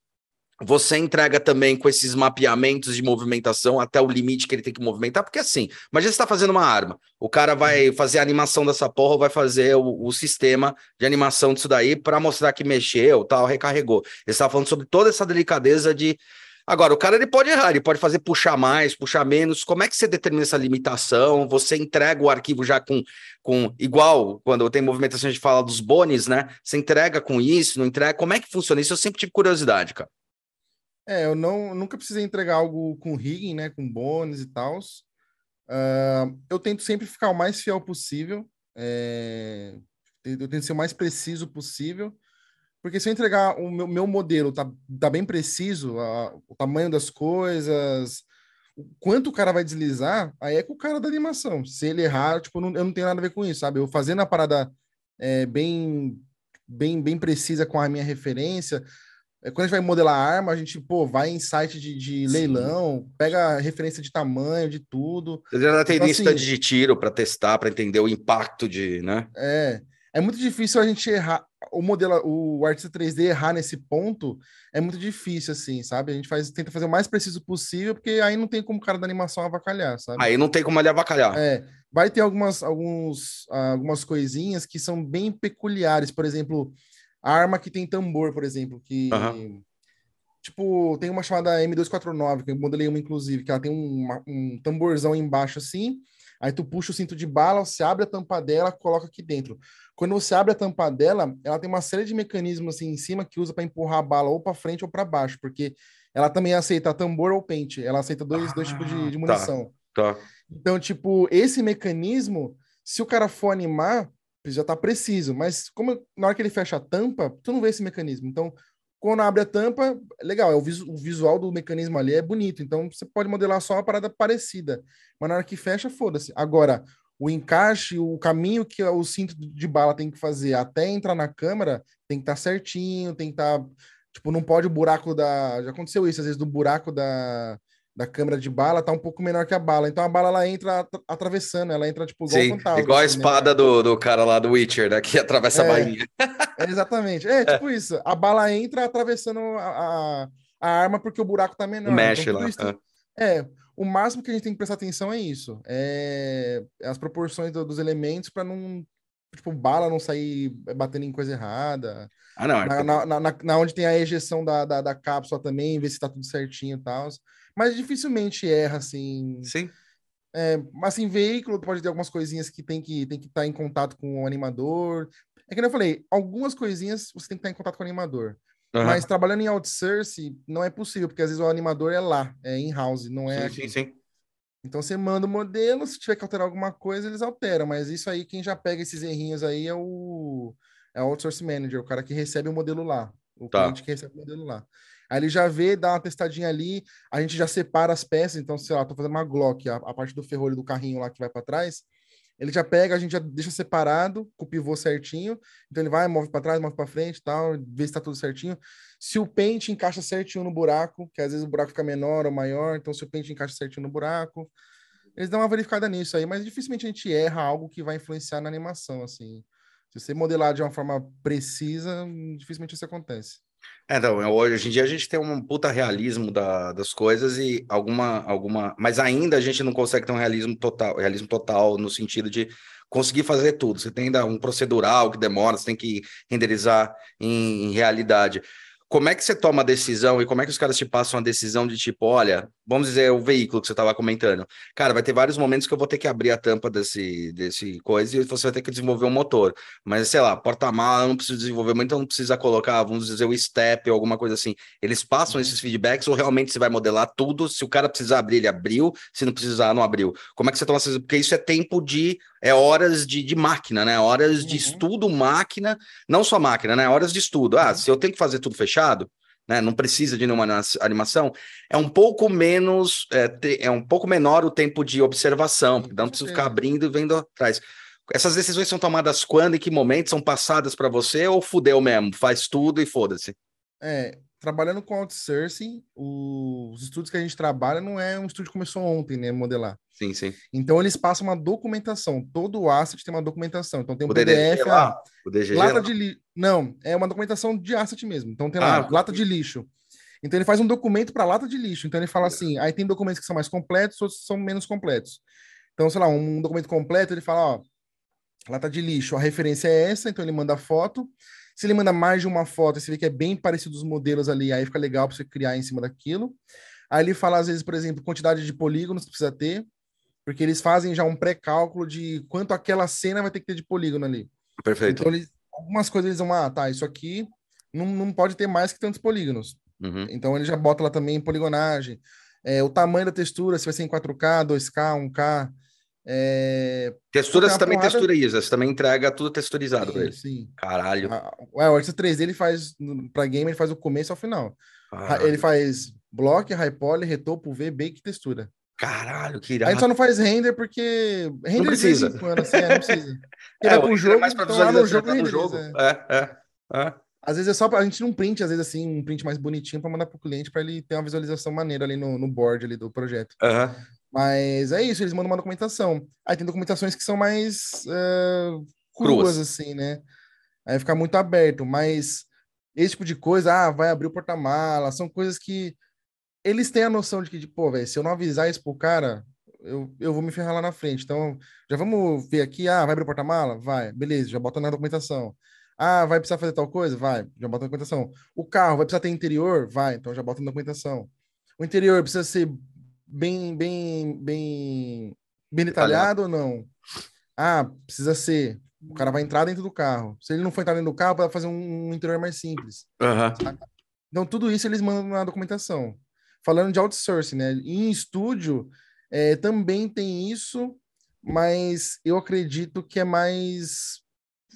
você entrega também com esses mapeamentos de movimentação até o limite que ele tem que movimentar, porque assim, imagina você está fazendo uma arma, o cara vai uhum. fazer a animação dessa porra, vai fazer o, o sistema de animação disso daí para mostrar que mexeu, tal, recarregou. Ele está falando sobre toda essa delicadeza de Agora, o cara ele pode errar, ele pode fazer puxar mais, puxar menos. Como é que você determina essa limitação? Você entrega o arquivo já com, com igual quando tem movimentação, a gente fala dos bones, né? Você entrega com isso, não entrega? Como é que funciona isso? Eu sempre tive curiosidade, cara. É, eu não nunca precisei entregar algo com rigging, né? Com bônus e tal. Uh, eu tento sempre ficar o mais fiel possível. É... Eu tento ser o mais preciso possível. Porque se eu entregar o meu, meu modelo, tá, tá bem preciso, a, o tamanho das coisas, o quanto o cara vai deslizar, aí é com o cara da animação. Se ele errar, tipo, eu não, eu não tenho nada a ver com isso, sabe? Eu fazendo a parada é, bem, bem, bem precisa com a minha referência. É, quando a gente vai modelar a arma, a gente, pô, vai em site de, de leilão, pega referência de tamanho, de tudo. Você já tem então, lista assim, de tiro para testar, para entender o impacto de, né? É. É muito difícil a gente errar o modelo, o artista 3D errar nesse ponto é muito difícil, assim, sabe? A gente faz, tenta fazer o mais preciso possível, porque aí não tem como o cara da animação avacalhar, sabe? Aí não tem como ele avacalhar. É, vai ter algumas, alguns, algumas coisinhas que são bem peculiares, por exemplo, a arma que tem tambor, por exemplo, que... Uhum. Tipo, tem uma chamada M249, que eu modelei uma, inclusive, que ela tem um, um tamborzão embaixo, assim, Aí tu puxa o cinto de bala, você abre a tampa dela, coloca aqui dentro. Quando você abre a tampa dela, ela tem uma série de mecanismos assim em cima que usa para empurrar a bala ou para frente ou para baixo, porque ela também aceita tambor ou pente. Ela aceita dois, ah, dois tipos de, de ah, munição. Tá, tá. Então, tipo, esse mecanismo, se o cara for animar, já tá preciso. Mas como na hora que ele fecha a tampa, tu não vê esse mecanismo. Então, quando abre a tampa, legal, é o, visual do mecanismo ali é bonito, então você pode modelar só uma parada parecida, mas na hora que fecha, foda-se. Agora, o encaixe, o caminho que o cinto de bala tem que fazer até entrar na câmera tem que estar tá certinho, tem que estar. Tá, tipo, não pode o buraco da. Já aconteceu isso, às vezes, do buraco da, da câmera de bala tá um pouco menor que a bala. Então a bala ela entra atravessando, ela entra tipo igual Sim, fantasma, igual a assim, né? espada né? do, do cara lá do Witcher, né? Que atravessa é, a bainha. É, exatamente. É, tipo é. isso. A bala entra atravessando a, a, a, arma porque o buraco tá menor. Mexe então, lá. Isso, é. O máximo que a gente tem que prestar atenção é isso. É as proporções do, dos elementos para não. Tipo, bala não sair batendo em coisa errada. Ah, não. É na, na, na, na, onde tem a ejeção da, da, da cápsula também, ver se tá tudo certinho e tal mas dificilmente erra, assim. Sim. É, mas assim, veículo pode ter algumas coisinhas que tem que tem que estar tá em contato com o animador. É que eu falei, algumas coisinhas você tem que estar tá em contato com o animador. Uhum. Mas trabalhando em outsource não é possível, porque às vezes o animador é lá, é in-house, não é. Sim, sim, sim. Então você manda o modelo, se tiver que alterar alguma coisa, eles alteram. Mas isso aí, quem já pega esses errinhos aí é o, é o outsource manager, o cara que recebe o modelo lá. O tá. cliente que recebe o modelo lá. Aí ele já vê, dá uma testadinha ali, a gente já separa as peças. Então, sei lá, tô fazendo uma Glock, a, a parte do ferrolho do carrinho lá que vai para trás. Ele já pega, a gente já deixa separado, com o pivô certinho. Então ele vai, move para trás, move para frente tal, vê se tá tudo certinho. Se o pente encaixa certinho no buraco, que às vezes o buraco fica menor ou maior, então se o pente encaixa certinho no buraco, eles dão uma verificada nisso aí, mas dificilmente a gente erra algo que vai influenciar na animação, assim. Se você modelar de uma forma precisa, dificilmente isso acontece. Então, hoje em dia a gente tem um puta realismo da, das coisas e alguma, alguma. Mas ainda a gente não consegue ter um realismo total, realismo total no sentido de conseguir fazer tudo. Você tem ainda um procedural que demora, você tem que renderizar em, em realidade. Como é que você toma a decisão e como é que os caras te passam a decisão de tipo, olha, vamos dizer, o veículo que você estava comentando. Cara, vai ter vários momentos que eu vou ter que abrir a tampa desse, desse coisa e você vai ter que desenvolver um motor. Mas, sei lá, porta-mala, não preciso desenvolver muito, então não precisa colocar, vamos dizer, o step ou alguma coisa assim. Eles passam uhum. esses feedbacks ou realmente você vai modelar tudo? Se o cara precisar abrir, ele abriu. Se não precisar, não abriu. Como é que você toma essa Porque isso é tempo de. É horas de, de máquina, né? Horas uhum. de estudo máquina, não só máquina, né? Horas de estudo. Ah, uhum. se eu tenho que fazer tudo fechado, né, não precisa de nenhuma animação, é um pouco menos, é, é um pouco menor o tempo de observação, porque não precisa ficar abrindo e vendo atrás. Essas decisões são tomadas quando, em que momento, são passadas para você ou fudeu mesmo, faz tudo e foda-se? É, trabalhando com outsourcing, os estudos que a gente trabalha não é um estudo que começou ontem, né, modelar. Sim, sim. Então eles passam uma documentação, todo o asset tem uma documentação. Então tem um o PDF, lá, o DGG lata lá. de li... não, é uma documentação de asset mesmo. Então tem lá, ah, lata de lixo. Então ele faz um documento para lata de lixo. Então ele fala assim, aí tem documentos que são mais completos, outros são menos completos. Então, sei lá, um documento completo, ele fala, ó, lata de lixo, a referência é essa, então ele manda a foto. Se ele manda mais de uma foto, você vê que é bem parecido os modelos ali, aí fica legal para você criar em cima daquilo. Aí ele fala, às vezes, por exemplo, quantidade de polígonos que precisa ter, porque eles fazem já um pré-cálculo de quanto aquela cena vai ter que ter de polígono ali. Perfeito. Então, eles, algumas coisas eles vão, ah, tá, isso aqui não, não pode ter mais que tantos polígonos. Uhum. Então, ele já bota lá também poligonagem. É, o tamanho da textura, se vai ser em 4K, 2K, 1K. É... Textura você também porrada... texturiza, você também entrega tudo texturizado para ele. Sim. Caralho. ué, o Artista 3D ele faz, para game, ele faz o começo ao final. Caralho. Ele faz block, high poly, retopo, V, bake e textura. Caralho, que irado. A gente só não faz render porque. Render não precisa. assim, é, não precisa. é, vai pro jogo, é mais pra então, no jogo, tá no jogo. É, é, é. Às vezes é só pra, a gente não print, às vezes assim, um print mais bonitinho para mandar pro cliente para ele ter uma visualização maneira ali no, no board ali do projeto. Uhum. Mas é isso, eles mandam uma documentação. Aí tem documentações que são mais uh, cruas, cruas, assim, né? Aí fica muito aberto, mas esse tipo de coisa, ah, vai abrir o porta-mala, são coisas que eles têm a noção de que, pô, velho, se eu não avisar isso pro cara, eu, eu vou me ferrar lá na frente. Então, já vamos ver aqui, ah, vai abrir o porta-mala? Vai, beleza, já bota na documentação. Ah, vai precisar fazer tal coisa? Vai, já bota na documentação. O carro vai precisar ter interior? Vai, então já bota na documentação. O interior precisa ser bem, bem, bem, bem detalhado ou não? Ah, precisa ser. O cara vai entrar dentro do carro. Se ele não for entrar dentro do carro, vai fazer um, interior mais simples. Uhum. Então, tudo isso eles mandam na documentação falando de outsourcing, né? Em estúdio é, também tem isso, mas eu acredito que é mais.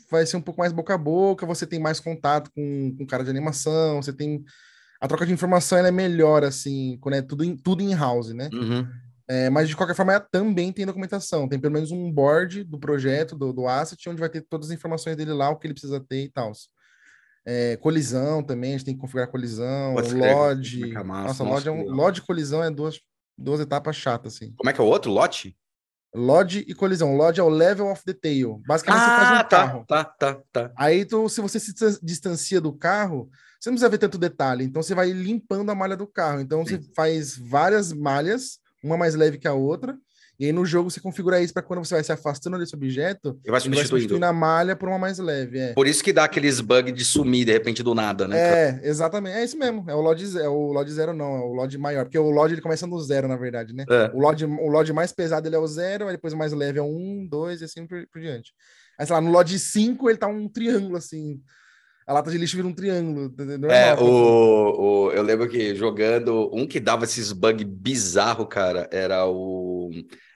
Vai ser um pouco mais boca a boca, você tem mais contato com, com cara de animação, você tem. A troca de informação é melhor, assim, quando é tudo, in, tudo in-house, né? Uhum. É, mas de qualquer forma, também tem documentação. Tem pelo menos um board do projeto, do, do asset, onde vai ter todas as informações dele lá, o que ele precisa ter e tal. É, colisão também, a gente tem que configurar colisão, Pode LOD. Massa, Nossa, nossa, LOD, é um. LOD e colisão é duas, duas etapas chatas, assim. Como é que é o outro? Lote? LOD e colisão. LOD é o level of detail. Basicamente, você faz um tá, carro. tá, tá, tá. Aí, tu, se você se distan- distancia do carro, você não precisa ver tanto detalhe. Então, você vai limpando a malha do carro. Então, você faz várias malhas, uma mais leve que a outra. E aí, no jogo, você configura isso para quando você vai se afastando desse objeto, vai ele vai substituindo. substituindo a malha por uma mais leve. É, Por isso que dá aqueles bugs de sumir de repente do nada, né? é exatamente. É isso mesmo. É o LOD, é o LOD zero, não. É o LOD maior. Porque o LOD ele começa no zero, na verdade, né? É. O LOD, o LOD mais pesado ele é o zero, aí depois o mais leve é o um, dois e assim por, por diante. Aí, sei lá, no LOD 5 ele tá um triângulo, assim. A lata de lixo vira um triângulo. É, Normal, o, o- eu lembro que jogando, um que dava esses bugs bizarro, cara, era o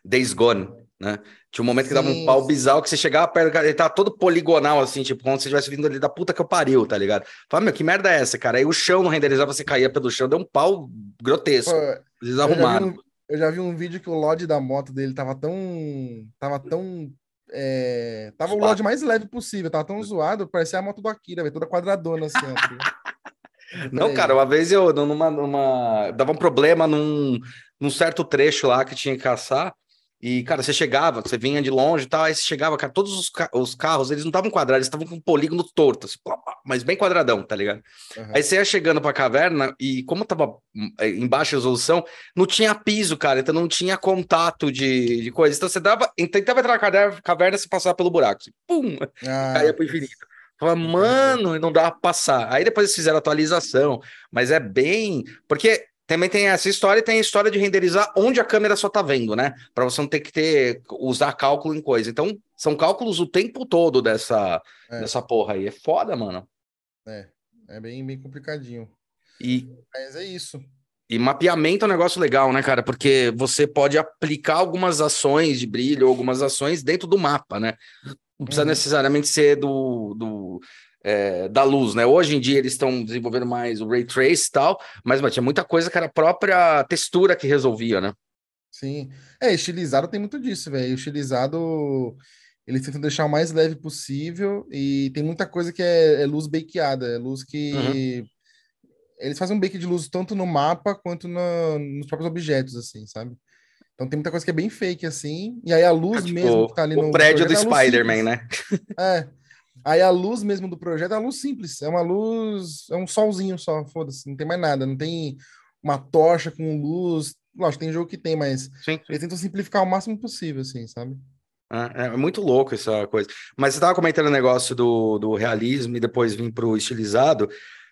Days Gone, né? Tinha um momento que dava um Sim, pau sim. bizarro que você chegava perto, cara, ele tava todo poligonal, assim, tipo, como se estivesse vindo ali da puta que eu pariu, tá ligado? Fala, meu, que merda é essa, cara? Aí o chão não renderizava, você caía pelo chão, deu um pau grotesco. Pô, Eles eu já vi arrumaram. um- Eu já vi um vídeo que o LOD da moto dele tava tão. Tava tão. é, Tava o Zoado. LOD mais leve possível, tava tão zoado, parecia a moto do Akira, velho, toda quadradona assim. ligado? Não, cara, uma vez eu, numa, numa, dava um problema num, num certo trecho lá que tinha que caçar, e, cara, você chegava, você vinha de longe e tal, aí você chegava, cara, todos os, ca- os carros, eles não estavam quadrados, eles estavam com um polígono torto, assim, mas bem quadradão, tá ligado? Aham. Aí você ia chegando pra caverna, e como tava é, em baixa resolução, não tinha piso, cara, então não tinha contato de, de coisa, então você dava, tentava entrar na caverna, se passar pelo buraco, assim, pum, Ah, caía pro infinito. Fala, mano, não dá pra passar. Aí depois eles fizeram atualização, mas é bem. Porque também tem essa história e tem a história de renderizar onde a câmera só tá vendo, né? Pra você não ter que ter, usar cálculo em coisa. Então, são cálculos o tempo todo dessa, É. dessa porra aí. É foda, mano. é, é bem, bem complicadinho. E, Mas é isso. e mapeamento é um negócio legal, né, cara? Porque você pode aplicar algumas ações de brilho, algumas ações dentro do mapa, né? Não precisa Uhum. necessariamente ser do, do é, da luz, né? Hoje em dia eles estão desenvolvendo mais o ray trace e tal, mas, mas tinha muita coisa que era a própria textura que resolvia, né? Sim. É, estilizado tem muito disso, velho. Estilizado, eles tentam deixar o mais leve possível e tem muita coisa que é, é luz bakeada, é luz que Uhum. eles fazem um bake de luz tanto no mapa quanto na- nos próprios objetos, assim, sabe? Então tem muita coisa que é bem fake, assim, e aí a luz Tipo, mesmo que tá ali no o prédio do é luz Spider-Man, né? É. Aí a luz mesmo do projeto é a luz simples, é uma luz, é um solzinho só, foda-se, não tem mais nada, não tem uma tocha com luz. Lógico, tem jogo que tem, mas Sim. eles tentam simplificar o máximo possível, assim, sabe? É, é muito louco essa coisa. Mas você estava comentando o negócio do, do realismo e depois vir para o estilizado.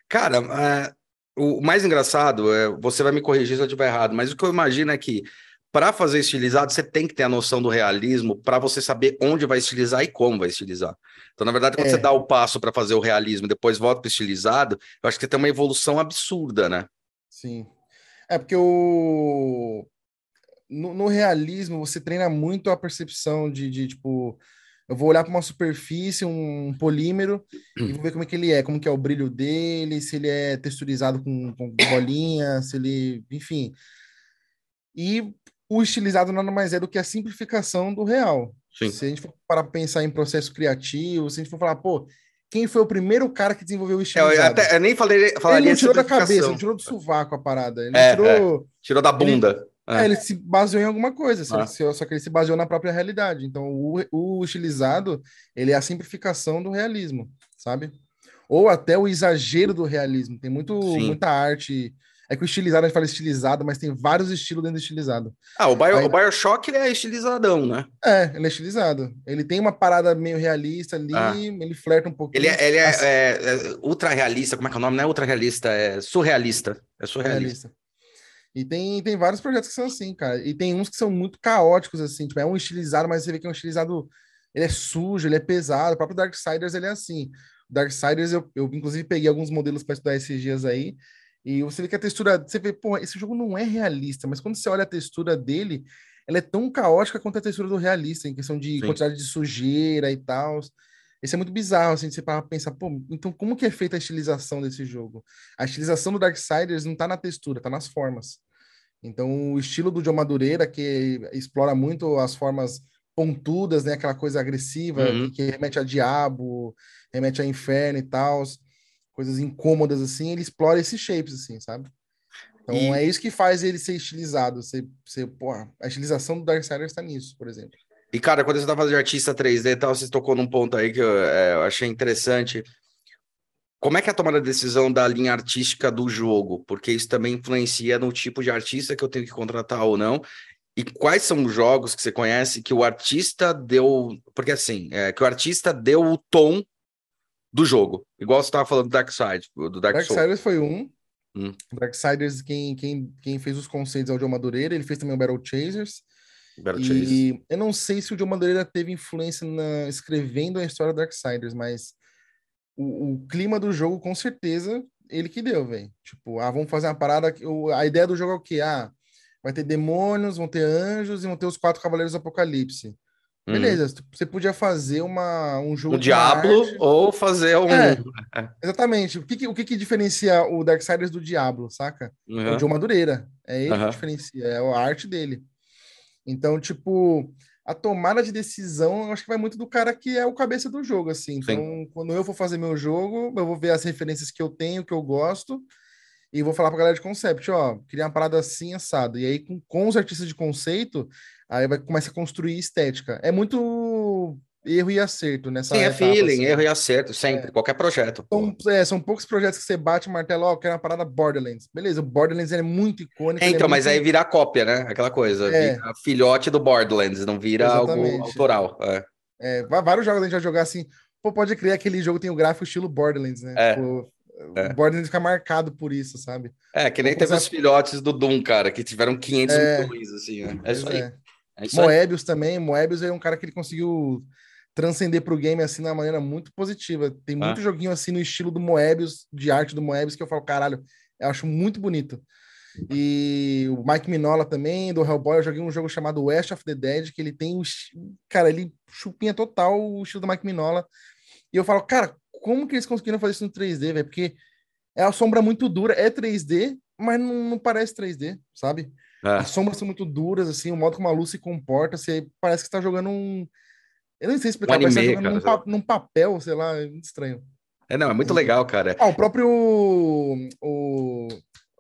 Cara, é, o mais engraçado, é, você vai me corrigir se eu estiver errado, mas o que eu imagino é que para fazer estilizado, você tem que ter a noção do realismo para você saber onde vai estilizar e como vai estilizar. Então, na verdade, quando É. você dá o passo para fazer o realismo e depois volta para estilizado, eu acho que tem uma evolução absurda, né? Sim. É porque o. No, no realismo, você treina muito a percepção de, de, tipo, eu vou olhar para uma superfície, um polímero, e vou ver como é que ele é, como que é o brilho dele, se ele é texturizado com, com bolinha, se ele. Enfim. E o estilizado nada mais é do que a simplificação do real. Sim. Se a gente for para pensar em processo criativo, se a gente for falar, pô, quem foi o primeiro cara que desenvolveu o É, eu, estilizado? até, eu nem falei, Ele falaria não tirou da cabeça, ele tirou do sovaco a parada. Ele É, tirou. Tirou da bunda. É, ele se baseou em alguma coisa, só, Ah. que- só que ele se baseou na própria realidade. Então, o, o estilizado, ele é a simplificação do realismo, sabe? Ou até o exagero do realismo. Tem muito, Sim. muita arte. É que o estilizado, a gente fala estilizado, mas tem vários estilos dentro do estilizado. Ah, o, Bio, Aí- o Bioshock ele é estilizadão, né? É, ele é estilizado. Ele tem uma parada meio realista ali, Ah. ele flerta um pouquinho. Ele é, ele é, Assim, é, é ultra realista, como é que é o nome? Não é ultra realista, é surrealista. É surrealista. realista. E tem, tem vários projetos que são assim, cara. E tem uns que são muito caóticos, assim. Tipo, é um estilizado, mas você vê que é um estilizado... Ele é sujo, ele é pesado. O próprio Darksiders, ele é assim. Darksiders, eu, eu inclusive peguei alguns modelos para estudar esses dias aí. E você vê que a textura... Você vê, pô, esse jogo não é realista. Mas quando você olha a textura dele, ela é tão caótica quanto a textura do realista, em questão de Sim. quantidade de sujeira e tal. Esse é muito bizarro, assim, você parar pra pensar, pô, então como que é feita a estilização desse jogo? A estilização do Darksiders não tá na textura, tá nas formas. Então, o estilo do John Madureira, que explora muito as formas pontudas, né? Aquela coisa agressiva, uhum. que remete a diabo, remete a inferno e tal, coisas incômodas assim, ele explora esses shapes, assim, sabe? Então e... é isso que faz ele ser estilizado. Ser, ser, porra, a estilização do Darksiders está nisso, por exemplo. E, cara, quando você tá falando de artista 3D e tal, você tocou num ponto aí que eu, é, eu achei interessante. Como é que é a tomada de decisão da linha artística do jogo? Porque isso também influencia no tipo de artista que eu tenho que contratar ou não. E quais são os jogos que você conhece que o artista deu. Porque assim, é, que o artista deu o tom do jogo. Igual você estava falando do Dark Side, do Dark Darksiders foi um. Hum. Darksiders, quem, quem, quem fez os conceitos é o Joe Madureira, ele fez também o Battle Chasers. Battle e Chasers. eu não sei se o Joe Madureira teve influência na, escrevendo a história do Darksiders, mas o, o, clima do jogo, com certeza, ele que deu, velho. Tipo, ah, vamos fazer uma parada. O, a ideia do jogo é o quê? Ah, vai ter demônios, vão ter anjos e vão ter os quatro cavaleiros do Apocalipse. Uhum. Beleza, você podia fazer uma, um jogo. O Diablo arte. ou fazer um. É, exatamente. O, que, o que, que diferencia o Darksiders do Diablo, saca? Uhum. É o Joe Madureira. É ele uhum. que diferencia, é a arte dele. Então, tipo, a tomada de decisão, eu acho que vai muito do cara que é o cabeça do jogo, assim. Então, Sim. quando eu for fazer meu jogo, eu vou ver as referências que eu tenho, que eu gosto, e vou falar pra galera de concept, ó, queria uma parada assim, assado. E aí, com, com os artistas de conceito, aí vai começar a construir estética. É muito erro e acerto nessa Sim, é feeling, assim. erro e acerto, sempre, é. qualquer projeto. São, é, são poucos projetos que você bate o martelo, ó, quero uma parada Borderlands. Beleza, o Borderlands é muito icônico. É, então, é mas muito... aí vira cópia, né? Aquela coisa, é. vira filhote do Borderlands, não vira Exatamente. algo autoral. É. é. vários jogos a gente vai jogar assim, pô, pode crer, aquele jogo tem o gráfico estilo Borderlands, né? É. Tipo, é. O Borderlands fica marcado por isso, sabe? É, que nem teve os filhotes do Doom, cara, que tiveram 500 é, milhões, assim, né? É isso aí. É. Moebius também, Moebius é um cara que ele conseguiu transcender para o game assim de uma maneira muito positiva. Tem ah. muito joguinho assim no estilo do Moebius, de arte do Moebius, que eu falo, caralho, eu acho muito bonito. E o Mike Minola também, do Hellboy, eu joguei um jogo chamado West of the Dead, que ele tem o. Cara, ele chupinha total o estilo do Mike Minola. E eu falo, cara, como que eles conseguiram fazer isso no 3D, velho? Porque é a sombra muito dura, é 3D, mas não, não parece 3D, sabe? É. As sombras são muito duras, assim, o modo como a luz se comporta, você parece que está jogando um. Eu não sei explicar, um anime, tá num, pa num, papel, sei lá, é muito estranho. É, não, é muito legal, cara. Ah, o próprio. O,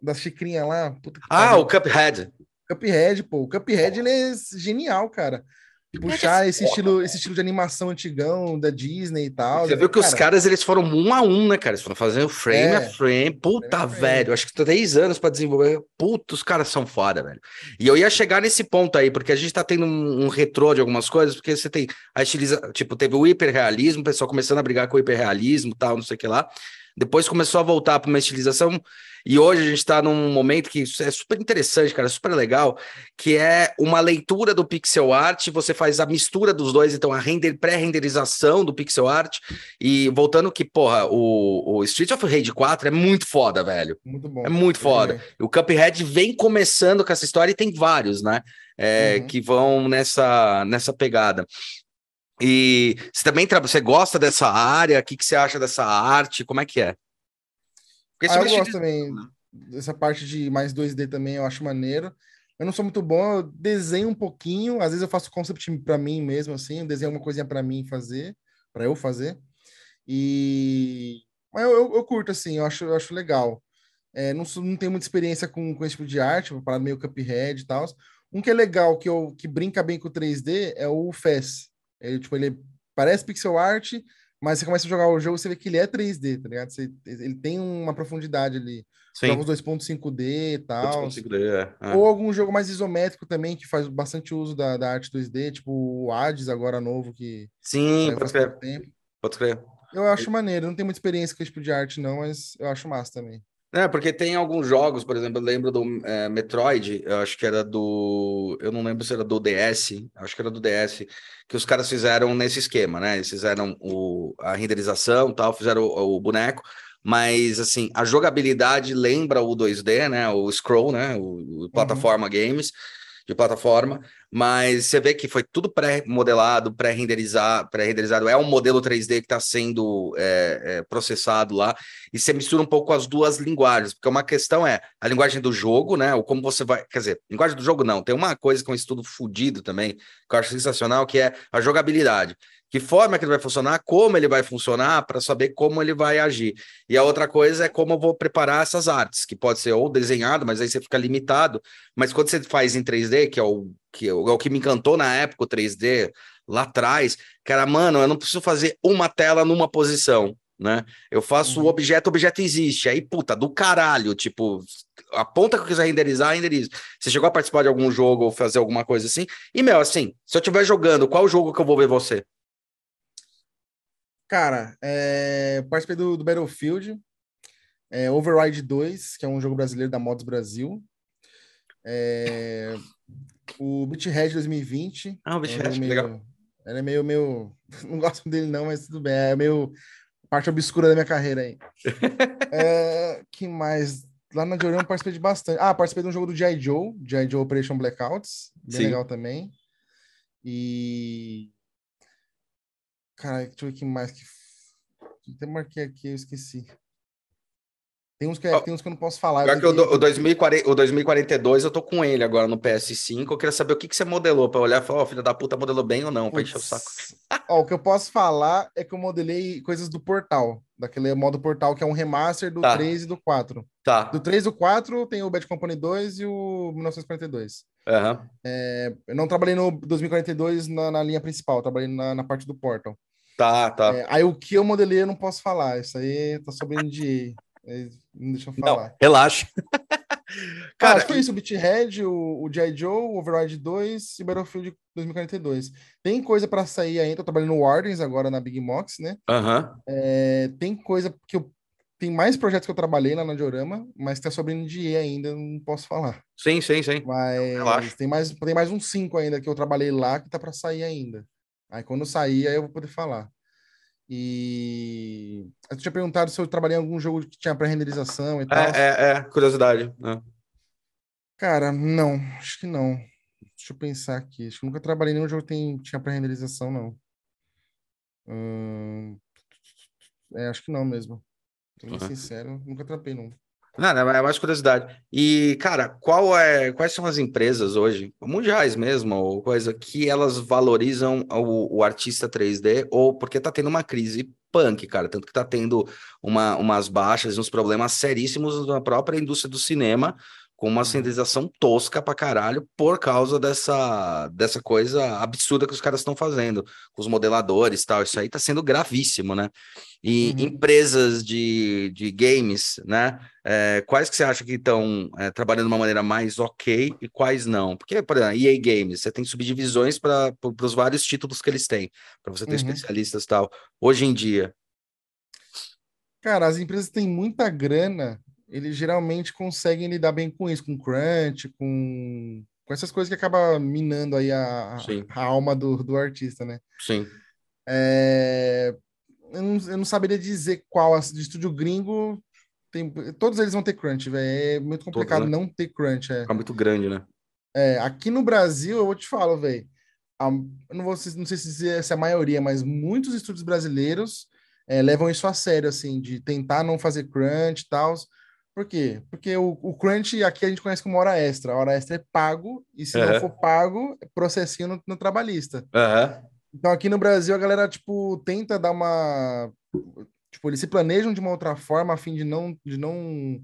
da xicrinha lá. ah, o Cuphead. Cuphead, pô. O Cuphead, ele é genial, cara puxar esse estilo, esse estilo de animação antigão da Disney e tal. Você viu que cara, os caras eles foram um a um, né, cara? Eles foram fazendo frame é, a frame. Puta, frame velho. Acho que três anos para desenvolver. Puta, os caras são foda, velho. E eu ia chegar nesse ponto aí, porque a gente tá tendo um, um retrô de algumas coisas, porque você tem a estilização. Tipo, teve o hiperrealismo, o pessoal começando a brigar com o hiperrealismo tal, não sei o que lá. Depois começou a voltar para uma estilização e hoje a gente está num momento que é super interessante, cara, super legal, que é uma leitura do pixel art, você faz a mistura dos dois, então a render, pré-renderização do pixel art, e voltando que, porra, o, o Street of Rage 4 é muito foda, velho. Muito bom. É muito foda. O Cuphead vem começando com essa história e tem vários, né? É, uhum. Que vão nessa, nessa pegada. E você também você gosta dessa área? O que, que você acha dessa arte? Como é que é? Ah, eu gosto também dessa parte de mais 2D também, eu acho maneiro. Eu não sou muito bom, eu desenho um pouquinho, às vezes eu faço concept para mim mesmo, assim, eu desenho uma coisinha para mim fazer, para eu fazer. E. Mas eu, eu, eu, curto, assim, eu acho, eu acho legal. É, não, não tenho muita experiência com, com esse tipo de arte, vou parar meio Cuphead e tal. Um que é legal, que, eu, que brinca bem com 3D, é o Fez. Ele, tipo, ele parece pixel art, mas você começa a jogar o jogo, você vê que ele é 3D, tá ligado? Você, ele tem uma profundidade ali. Sim. Jogos 2.5D e tal. 2.5D, é. é. Ou algum jogo mais isométrico também, que faz bastante uso da, da arte 2D, tipo o Hades agora novo, que... Sim, pode crer. Tempo. Pode crer. Eu acho maneiro, não tenho muita experiência com esse tipo de arte não, mas eu acho massa também. É, porque tem alguns jogos, por exemplo, eu lembro do é, Metroid, eu acho que era do. Eu não lembro se era do DS, acho que era do DS, que os caras fizeram nesse esquema, né? Eles fizeram o, a renderização tal, fizeram o, o boneco, mas assim, a jogabilidade lembra o 2D, né? O Scroll, né? O, o uhum. plataforma uhum. games de plataforma, mas você vê que foi tudo pré-modelado, pré-renderizado, pré-renderizado. É um modelo 3D que está sendo é, é, processado lá, e você mistura um pouco as duas linguagens, porque uma questão é a linguagem do jogo, né? Ou como você vai. Quer dizer, linguagem do jogo não, tem uma coisa que é um estudo fudido também, que eu acho sensacional, que é a jogabilidade que forma que ele vai funcionar, como ele vai funcionar, para saber como ele vai agir. E a outra coisa é como eu vou preparar essas artes, que pode ser ou desenhado, mas aí você fica limitado. Mas quando você faz em 3D, que é o que, é o que me encantou na época, o 3D, lá atrás, que era, mano, eu não preciso fazer uma tela numa posição. Né? Eu faço o uhum. objeto, o objeto existe. Aí, puta, do caralho, tipo, a ponta que eu quiser renderizar, renderizo. Você chegou a participar de algum jogo ou fazer alguma coisa assim? E, meu, assim, se eu estiver jogando, qual jogo que eu vou ver você? Cara, é, participei do, do Battlefield, é, Override 2, que é um jogo brasileiro da Mods Brasil. É, o Beathead 2020. Ah, o Beathead, é meio, legal. Ele é meio, meio. Não gosto dele, não, mas tudo bem. É meio parte obscura da minha carreira aí. é, que mais? Lá na Diorama participei de bastante. Ah, participei de um jogo do G.I. Joe, G.I. Joe Operation Blackouts. Bem Sim. legal também. E Cara, deixa eu ver que mais que. Até marquei aqui, eu esqueci. Tem uns que, oh, tem uns que eu não posso falar. que o, o, 2040, o 2042 eu tô com ele agora no PS5. Eu queria saber o que, que você modelou para olhar e falar, ó, oh, filho da puta, modelou bem ou não, para encher o saco. Ó, o que eu posso falar é que eu modelei coisas do portal, daquele modo portal que é um remaster do tá. 3 e do 4. Tá. Do 3 e do 4 tem o Bad Company 2 e o 1942. Uhum. É, eu não trabalhei no 2042 na, na linha principal, trabalhei na, na parte do portal. Tá, tá. É, aí o que eu modelei eu não posso falar. Isso aí tá sob NDA. Não deixa eu falar. Não, relaxa. Cara, acho que foi isso: o Beathead, o, o G.I. Joe, o Override 2 e Battlefield 2042. Tem coisa para sair ainda. Tô trabalhando no Wardens agora na Big Mox, né? Uhum. É, tem coisa que eu. Tem mais projetos que eu trabalhei lá na Diorama, mas tá sobre NDA ainda, não posso falar. Sim, sim, sim. Mas tem mais, tem mais uns cinco ainda que eu trabalhei lá que tá para sair ainda. Aí quando sair, aí eu vou poder falar. E eu tinha perguntado se eu trabalhei em algum jogo que tinha pré-renderização e tal. É, é, é curiosidade. É. Cara, não, acho que não. Deixa eu pensar aqui. Acho que nunca trabalhei em nenhum jogo que tem, tinha pré-renderização, não. Hum... É, acho que não mesmo. Tô uhum. sincero, nunca trampei, não. Não, é mais curiosidade. E, cara, qual é, quais são as empresas hoje, mundiais mesmo, ou coisa, que elas valorizam o, o artista 3D, ou porque tá tendo uma crise punk, cara, tanto que tá tendo uma, umas baixas, uns problemas seríssimos na própria indústria do cinema, com uma uhum. tosca pra caralho por causa dessa, dessa coisa absurda que os caras estão fazendo com os modeladores tal. Isso aí tá sendo gravíssimo, né? E uhum. empresas de, de games, né? É, quais que você acha que estão é, trabalhando de uma maneira mais ok e quais não? Porque, por exemplo, EA Games, você tem subdivisões para os vários títulos que eles têm, para você ter uhum. especialistas tal. Hoje em dia. Cara, as empresas têm muita grana eles geralmente conseguem lidar bem com isso, com crunch, com, com essas coisas que acaba minando aí a, a alma do, do artista, né? Sim. É, eu, não, eu não saberia dizer qual de estúdio gringo tem, todos eles vão ter crunch, velho. É muito complicado todos, né? não ter crunch. É. Fica muito grande, né? É, aqui no Brasil, eu vou te falar, velho. Não, vou, não sei se é a maioria, mas muitos estúdios brasileiros é, levam isso a sério, assim, de tentar não fazer crunch e tal. Por quê? Porque o, o crunch aqui a gente conhece como hora extra. A hora extra é pago, e se uhum. não for pago, é processinho no, no trabalhista. Uhum. Então aqui no Brasil a galera, tipo, tenta dar uma. Tipo, eles se planejam de uma outra forma a fim de não, de não,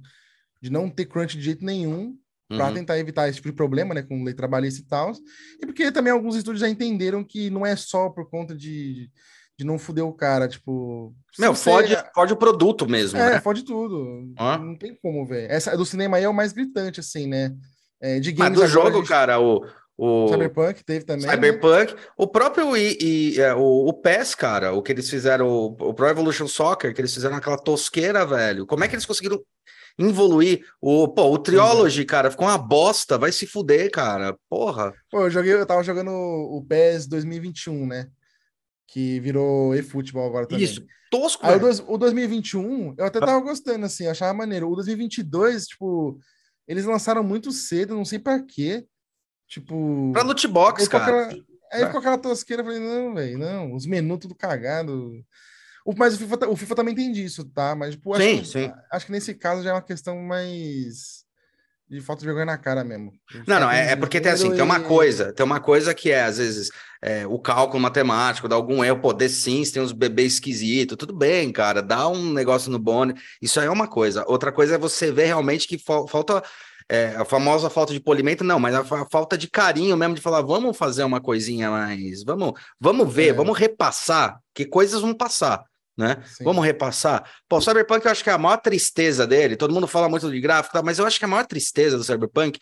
de não ter crunch de jeito nenhum, para uhum. tentar evitar esse tipo de problema, né, com lei trabalhista e tal. E porque também alguns estúdios já entenderam que não é só por conta de de não fuder o cara, tipo. Meu, fode, fode o produto mesmo. É, né? fode tudo. Ah? Não tem como, velho. Essa do cinema aí é o mais gritante, assim, né? É, de games. Mas do jogo, gente... cara, o. O Cyberpunk teve também. Cyberpunk, né? o próprio e, e é, o, o PES, cara, o que eles fizeram, o, o Pro Evolution Soccer, que eles fizeram aquela tosqueira, velho. Como é que eles conseguiram evoluir? O, pô, o Triology, uhum. cara, ficou uma bosta, vai se fuder, cara. Porra. Pô, eu joguei, eu tava jogando o PES 2021, né? Que virou eFootball agora também. Isso, tosco, Aí o, dois, o 2021, eu até tava gostando, assim, achava maneiro. O 2022, tipo, eles lançaram muito cedo, não sei para quê. Tipo. Pra loot box, cara. aquela- Aí ficou aquela tosqueira, eu falei, não, velho, não, os menus tudo cagado. O- Mas o FIFA, o FIFA também tem disso, tá? Mas, tipo, acho, Sim, que, sim. acho que nesse caso já é uma questão mais de falta de vergonha na cara mesmo. Não, não, é, é porque tem assim, tem uma e- coisa, tem uma coisa que é, às vezes, é, o cálculo matemático, dá algum erro, pô, The Sims tem uns bebês esquisitos, tudo bem, cara, dá um negócio no bone, isso aí é uma coisa. Outra coisa é você ver realmente que fal- falta é, a famosa falta de polimento, não, mas a, fa- falta de carinho mesmo, de falar, vamos fazer uma coisinha mais, vamos, vamos ver, É. vamos repassar, que coisas vão passar. Né? Sim. Vamos repassar. Pô, o Cyberpunk eu acho que é a maior tristeza dele. Todo mundo fala muito de gráfico, tá? mas eu acho que a maior tristeza do Cyberpunk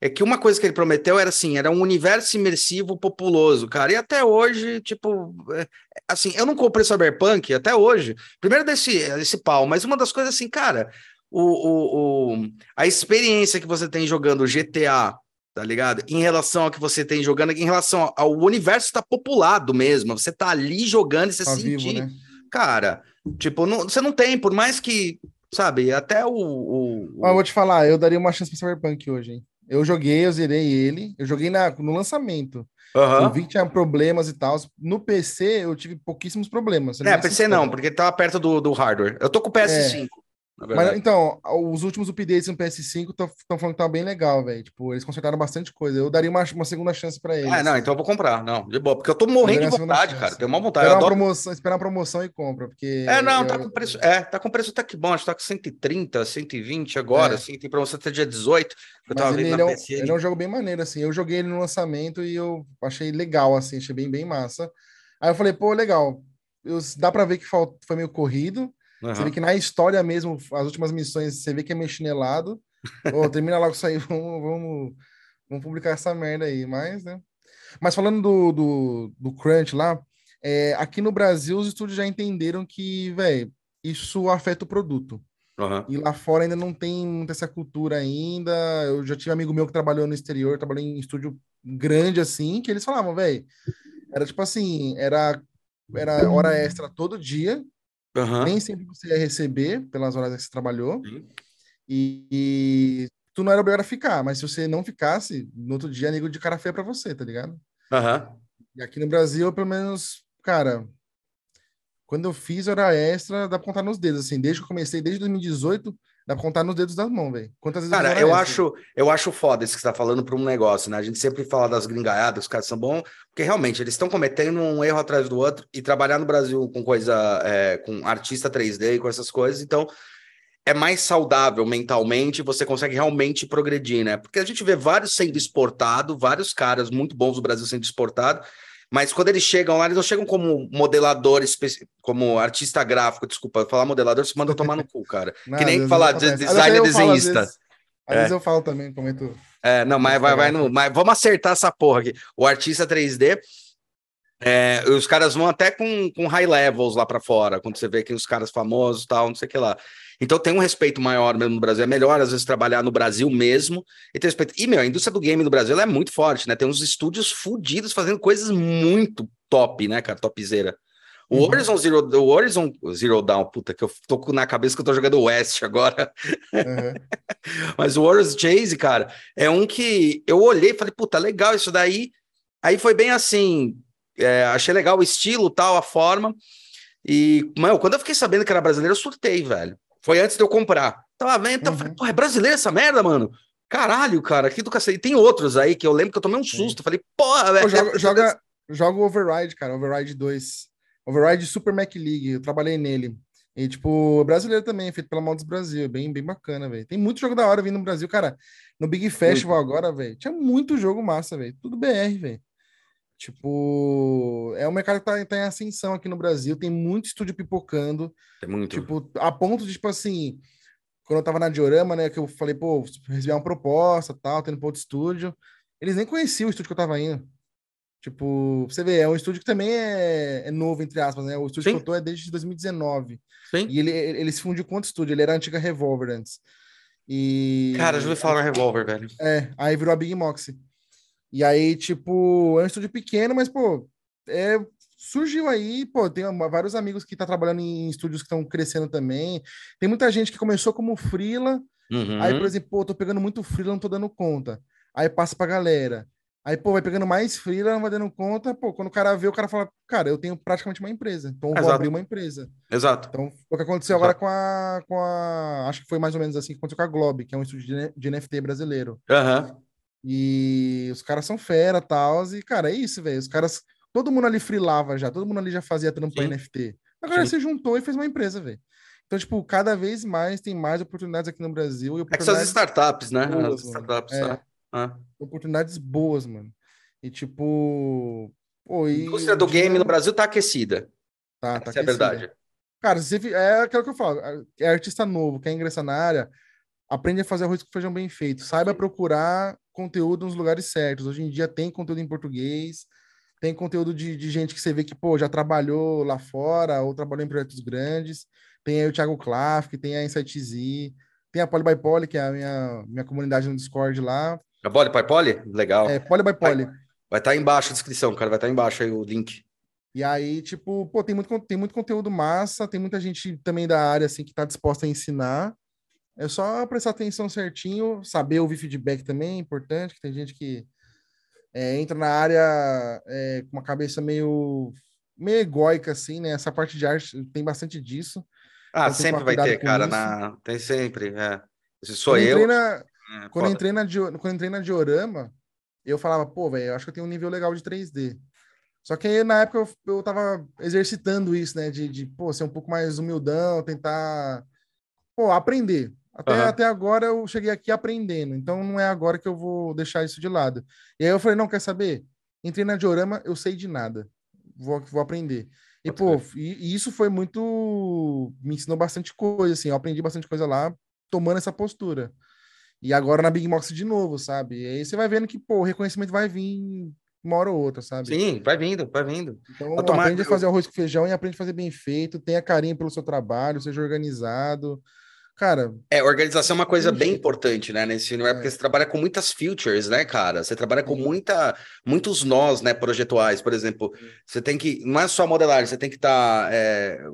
é que uma coisa que ele prometeu era assim, era um universo imersivo populoso, cara. E até hoje, tipo, é, assim, eu não comprei Cyberpunk até hoje. Primeiro desse esse pau, mas uma das coisas assim, cara, o, o, o- a experiência que você tem jogando GTA, tá ligado? Em relação ao que você tem jogando, em relação ao universo tá populado mesmo. Você tá ali jogando e você Tá sentir, vivo, né? Cara, tipo, não, você não tem, por mais que, sabe, até o, o- o- eu vou te falar, eu daria uma chance pro Cyberpunk hoje, hein? Eu joguei, eu zerei ele. Eu joguei na, no lançamento. Aham. Eu vi que tinha problemas e tal. No PC, eu tive pouquíssimos problemas. É, PC não, porque tava perto do, do hardware. Eu tô com o PS5. na Mas, então, os últimos updates no PS5 estão falando que tá bem legal, velho. Tipo, eles consertaram bastante coisa. Eu daria uma, uma segunda chance pra eles. Ah, não, então eu vou comprar. Não, de boa. Porque eu tô morrendo Daria de vontade, cara. Tenho uma vontade. Esperar Eu uma, adoro... promoção, esperar uma promoção e compra, porque... É, não, eu- tá com preço. É, tá com preço até que bom. Acho que tá com 130, 120 agora. É. Assim, tem promoção até dia 18. que Eu Mas tava ele, vendo ele é na um, PC. ele é um jogo bem maneiro, assim. Eu joguei ele no lançamento e eu achei legal, assim. Achei bem, bem massa. Aí eu falei, pô, legal. Eu, dá pra ver que foi meio corrido. Você Aham. vê que na história mesmo, as últimas missões, você vê que é meio chinelado. Ô, termina logo isso aí, vamos, vamos, vamos publicar essa merda aí. Mas, né? Mas falando do, do, do Crunch lá, é, aqui no Brasil os estúdios já entenderam que, velho, isso afeta o produto. Aham. E lá fora ainda não tem muita essa cultura ainda. Eu já tive um amigo meu que trabalhou no exterior, trabalhou em estúdio grande assim, que eles falavam, velho, era tipo assim, era, era hora extra todo dia, Aham. nem sempre você ia receber pelas horas que você trabalhou, Sim. e, e tu não era obrigado a ficar, mas se você não ficasse, no outro dia, nego de cara feia pra você, tá ligado? Aham. E aqui no Brasil, pelo menos, cara, quando eu fiz hora extra, dá pra contar nos dedos, assim, desde que eu comecei, desde 2018, dá pra contar nos dedos das mãos, velho. Quantas vezes eu Cara, eu extra? acho, eu acho foda isso que você tá falando para um negócio, né? A gente sempre fala das gringaiadas, os caras são bons, porque realmente eles estão cometendo um erro atrás do outro e trabalhar no Brasil com coisa, é, com artista 3D e com essas coisas, então é mais saudável mentalmente, você consegue realmente progredir, né? Porque a gente vê vários sendo exportado, vários caras muito bons do Brasil sendo exportado, mas quando eles chegam lá, eles não chegam como modelador, como artista gráfico, desculpa, falar modelador, você manda tomar no cu, cara. Não, que nem falar de designer eu falo, às desenhista. vezes- Às É. vezes eu falo também, comento. É, não, mas vai, vai no. Mas vamos acertar essa porra aqui. O artista 3D. É, os caras vão até com, com high levels lá pra fora, quando você vê que os caras famosos e tal, não sei o que lá. Então tem um respeito maior mesmo no Brasil. É melhor, às vezes, trabalhar no Brasil mesmo e ter respeito. E, meu, a indústria do game no Brasil é muito forte, né? Tem uns estúdios fudidos fazendo coisas muito top, né, cara? Topzera. O Uhum. Horizon Zero, o Horizon Zero Dawn, puta, que eu tô na cabeça que eu tô jogando West agora. Aham. Mas o Warriors Chase, cara, é um que eu olhei e falei, puta, legal isso daí. Aí foi bem assim, é, achei legal o estilo, tal, a forma. E, mano, quando eu fiquei sabendo que era brasileiro, eu surtei, velho. Foi antes de eu comprar. Tava vendo, eu Uhum. falei, pô, é brasileiro essa merda, mano? Caralho, cara, que do cacete. E tem outros aí que eu lembro que eu tomei um susto. Falei, porra, velho. joga, joga, joga o Override, cara, Override 2. Override Super Mac League, eu trabalhei nele. E, tipo, brasileiro também, feito pela Mods Brasil, bem, bem bacana, velho. Tem muito jogo da hora vindo no Brasil, cara. No Big Festival agora, velho, tinha muito jogo massa, velho. Tudo BR, velho. Tipo, é um mercado que tá, tá em ascensão aqui no Brasil, tem muito estúdio pipocando. Tem muito. Tipo, a ponto de, tipo assim, quando eu tava na Diorama, né, que eu falei, pô, recebi uma proposta, tal, tendo pra outro estúdio. Eles nem conheciam o estúdio que eu tava indo. Tipo, você vê, é um estúdio que também é, é novo, entre aspas, né? O estúdio Sim. que eu tô é desde 2019. Sim. E ele, ele se fundiu com outro estúdio, ele era a antiga Revolver antes. E. Cara, já ouvi falar na Revolver, velho. É, aí virou a Big Moxie. E aí, tipo, é um estúdio pequeno, mas, pô, é, surgiu aí, pô, tem vários amigos que tá trabalhando em estúdios que estão crescendo também. Tem muita gente que começou como freela, Uhum. aí, por exemplo, pô, tô pegando muito freela, não tô dando conta. aí passa pra galera. Aí, pô, vai pegando mais freela, não vai dando conta. Pô, quando o cara vê, o cara fala, cara, eu tenho praticamente uma empresa, então eu vou Exato. abrir uma empresa. Exato. Então, o que aconteceu Exato. agora com a, com a. Acho que foi mais ou menos assim que aconteceu com a Globe, que é um estúdio de, NFT brasileiro. Aham. E os caras são fera e tal. E, cara, é isso, velho. Os caras. Todo mundo ali freelava já, todo mundo ali já fazia Sim. NFT. Agora Sim. você juntou e fez uma empresa, velho. Então, tipo, cada vez mais tem mais oportunidades aqui no Brasil e É que são as startups, né? boas, As startups, É. né? Ah. oportunidades boas, mano. E tipo. Pô, A e indústria o do game no Brasil tá aquecida. Tá, tá Essa é a verdade. Cara, se é aquilo que eu falo. É artista novo, quer ingressar na área, aprende a fazer arroz com feijão bem feito. Saiba procurar conteúdo nos lugares certos. Hoje em dia tem conteúdo em português, tem conteúdo de, de gente que você vê que, pô, já trabalhou lá fora ou trabalhou em projetos grandes. Tem aí o Thiago Klafk, tem a Insight Z, tem a Poly by Poly, que é a minha, minha comunidade no Discord lá. A Poli, Pai Poli? Legal. É Poly by Poly. Vai estar embaixo a descrição, cara. Vai estar embaixo aí o link. E aí, tipo, pô, tem muito, tem muito conteúdo massa, tem muita gente também da área, assim, que tá disposta a ensinar. É só prestar atenção certinho, saber ouvir feedback também, é importante, que tem gente que é, entra na área é, com uma cabeça meio, meio egóica, assim, né? Essa parte de arte tem bastante disso. Ah, Então sempre vai ter, cara. isso. Na... Tem sempre. É. Se sou Quando eu entrei na, é, quando eu entrei na, Dio- quando entrei na Diorama, eu falava, pô, velho, eu acho que eu tenho um nível legal de 3D. Só que aí, na época eu, eu tava exercitando isso, né? De, de, pô, ser um pouco mais humildão, tentar, pô, aprender. Até, Aham. até agora eu cheguei aqui aprendendo, então não é agora que eu vou deixar isso de lado. E aí eu falei, não, quer saber? Entrei na Diorama, eu sei de nada. Vou, vou aprender. E, Pode pô, e, e isso foi muito. Me ensinou bastante coisa, assim. Eu aprendi bastante coisa lá, tomando essa postura. E agora na Big Box de novo, sabe? E aí você vai vendo que, pô, o reconhecimento vai vir uma hora ou outra, sabe? Sim, vai vindo, vai vindo. Então aprende a fazer arroz com feijão e aprende a fazer bem feito, tenha carinho pelo seu trabalho, seja organizado. Cara, É, organização é uma coisa bem importante, né? Nesse universo, É. porque você trabalha com muitas features, né, cara? Você trabalha com Sim. muita, muitos nós, né, projetuais. Por exemplo, você tem que. Não é só modelagem, você tem que estar.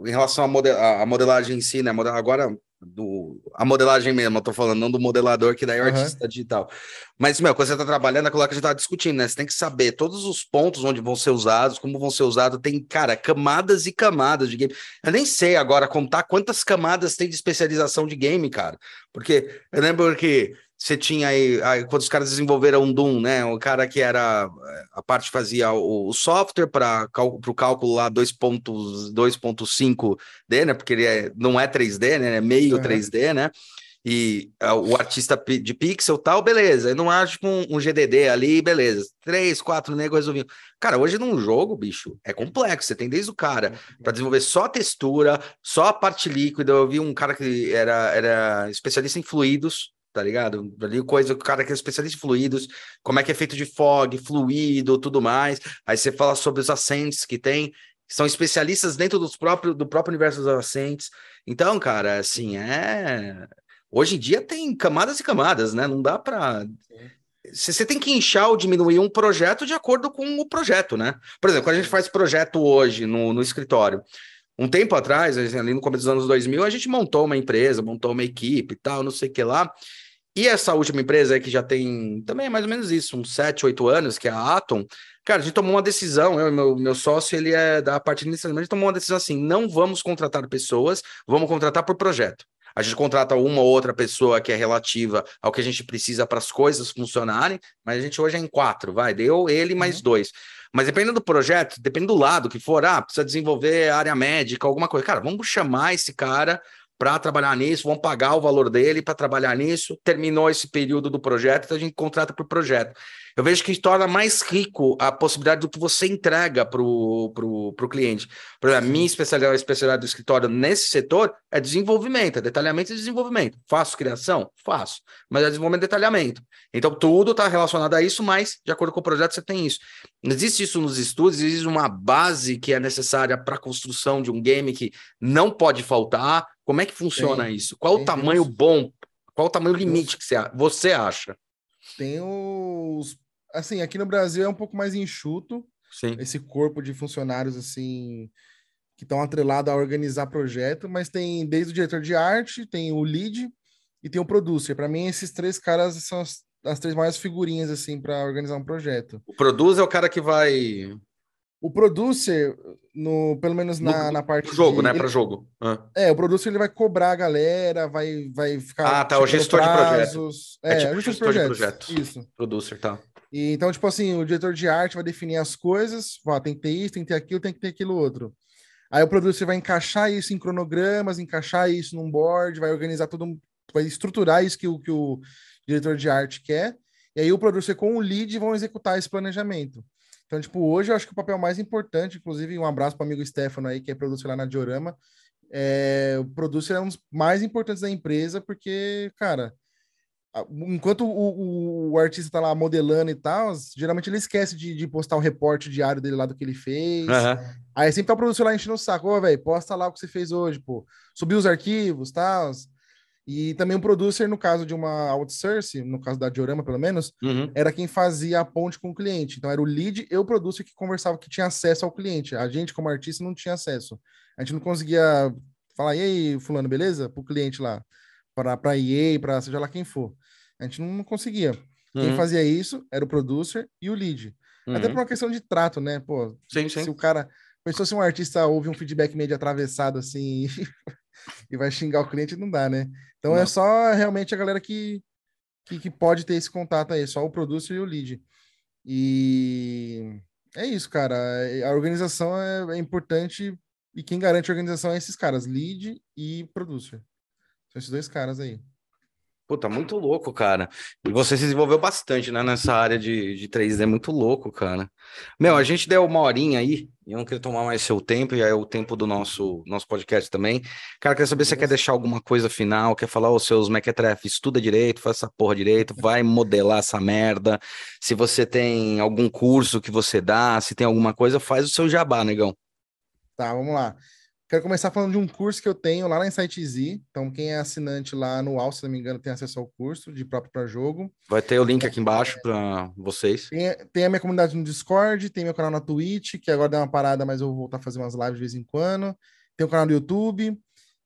em relação à mode- à- à modelagem em si, né? Agora, do, a modelagem mesmo, eu tô falando, não do modelador, que daí é o Aham. artista digital. Mas, meu, quando você tá trabalhando, é aquilo que a gente tá discutindo, né? Você tem que saber todos os pontos onde vão ser usados, como vão ser usados. Tem, cara, camadas e camadas de game. Eu nem sei agora contar quantas camadas tem de especialização de game, cara. Porque eu lembro que você tinha aí, aí, quando os caras desenvolveram o Doom, né? O cara que era a parte fazia o, o software para o cálculo lá 2.5D, né? Porque ele é- não é 3D, né? É meio Aham. 3D, né? E ah, o artista de pixel tal, beleza. Eu não acho um, um GDD ali, beleza. Três, quatro negros resolviam. Cara, hoje num jogo, bicho, é complexo. Você tem desde o cara para desenvolver só a textura, só a parte líquida. Eu vi um cara que era, era especialista em fluidos, tá ligado? Ali coisa, o cara que é especialista em fluidos, como é que é feito de fog, fluido, tudo mais. Aí você fala sobre os assentes que tem, que são especialistas dentro dos próprios, do próprio universo dos assentes. Então, cara, assim, é. Hoje em dia tem camadas e camadas, né? Não dá para você você tem que inchar ou diminuir um projeto de acordo com o projeto, né? Por exemplo, quando a gente faz projeto hoje no, no escritório, um tempo atrás, ali no começo dos anos 2000, a gente montou uma empresa, montou uma equipe e tal, não sei o que lá. E essa última empresa aí, que já tem também mais ou menos isso, uns 7, 8 anos, que é a Atom, cara, a gente tomou uma decisão, eu e meu, meu sócio, ele é da parte administrativa, mas a gente tomou uma decisão assim, não vamos contratar pessoas, vamos contratar por projeto. A gente contrata uma ou outra pessoa que é relativa ao que a gente precisa para as coisas funcionarem, mas a gente hoje é em quatro, vai, deu ele mais dois. Mas dependendo do projeto, dependendo do lado que for, ah, precisa desenvolver área médica, alguma coisa. Cara, vamos chamar esse cara para trabalhar nisso, vamos pagar o valor dele para trabalhar nisso. Terminou esse período do projeto, então a gente contrata por projeto. Eu vejo que torna mais rico a possibilidade do que você entrega para o pro, pro cliente. Por exemplo, a minha especialidade, a especialidade do escritório nesse setor é desenvolvimento, é detalhamento e desenvolvimento. Faço criação? Faço. Mas é desenvolvimento e detalhamento. Então, tudo está relacionado a isso, mas, de acordo com o projeto, você tem isso. Existe isso nos estudos, existe uma base que é necessária para a construção de um game que não pode faltar. Como é que funciona Tem, isso? Qual o tamanho bom? Qual o tamanho limite que você, acha? tem os. Assim, aqui no Brasil é um pouco mais enxuto, Sim. esse corpo de funcionários, assim, que estão atrelados a organizar projeto, mas tem desde o diretor de arte, tem o lead e tem o producer. Para mim, esses três caras são as, as três maiores figurinhas, assim, para organizar um projeto. O produz é o cara que vai. O producer, no, pelo menos na, No- na parte. Pro jogo, de- né? Para jogo. Ah. É, o producer ele vai cobrar a galera, vai, vai ficar. Ah, tá, o gestor de projeto. prazos. É É, tipo o gestor, gestor de de projetos. projetos. Isso. Producer, tá. E, então, tipo assim, o diretor de arte vai definir as coisas, ó, tem que ter isso, tem que ter aquilo, tem que ter aquilo outro. Aí o producer vai encaixar isso em cronogramas, encaixar isso num board, vai organizar tudo, vai estruturar isso que o, que o diretor de arte quer. E aí o producer com o lead vão executar esse planejamento. Então, tipo, hoje eu acho que o papel mais importante, inclusive um abraço para o amigo Stefano aí, que é producer lá na Diorama, é, o producer é um dos mais importantes da empresa, porque, cara, enquanto o, o- o artista tá lá modelando e tal, geralmente ele esquece de, de postar o reporte diário dele lá do que ele fez. Aham. Aí sempre tá o produtor lá enchendo o saco, ô, velho, posta lá o que você fez hoje, pô. Subiu os arquivos, tal. E também o producer, no caso de uma outsource, no caso da Diorama, pelo menos, Uhum. era quem fazia a ponte com o cliente. Então era o lead e o producer que conversava, que tinha acesso ao cliente. A gente, como artista, não tinha acesso. A gente não conseguia falar, e aí, fulano, beleza? Pro cliente lá, para para EA, para seja lá quem for. A gente não, não conseguia. Quem Uhum. fazia isso era o producer e o lead. Até Uhum. por uma questão de trato, né? Pô, Sim, se sim. o cara. Pensou se um artista ouve um feedback meio de atravessado assim e vai xingar o cliente, não dá, né? Então é Não. só realmente a galera que, que, que pode ter esse contato aí, só o producer e o lead. E é isso, cara. A organização é, é importante e quem garante a organização é esses caras, lead e producer. São esses dois caras aí. Puta, muito louco, cara. E você se desenvolveu bastante, né, nessa área de, de 3D, muito louco, cara. Meu, a gente deu uma horinha aí, e eu não queria tomar mais seu tempo, e é o tempo do nosso, nosso podcast também. Cara, queria saber se você quer deixar alguma coisa final, quer falar os seus mequetrefe, estuda direito, faz essa porra direito, vai modelar essa merda. Se você tem algum curso que você dá, se tem alguma coisa, faz o seu jabá, negão. Tá, vamos lá. Quero começar falando de um curso que eu tenho lá na Insight Z. Então, quem é assinante lá anual, se não me engano, tem acesso ao curso de próprio para jogo. Vai ter o link aqui embaixo para vocês. Tem, tem a minha comunidade no Discord, tem meu canal na Twitch, que agora deu uma parada, mas eu vou voltar a fazer umas lives de vez em quando. Tem o canal do YouTube,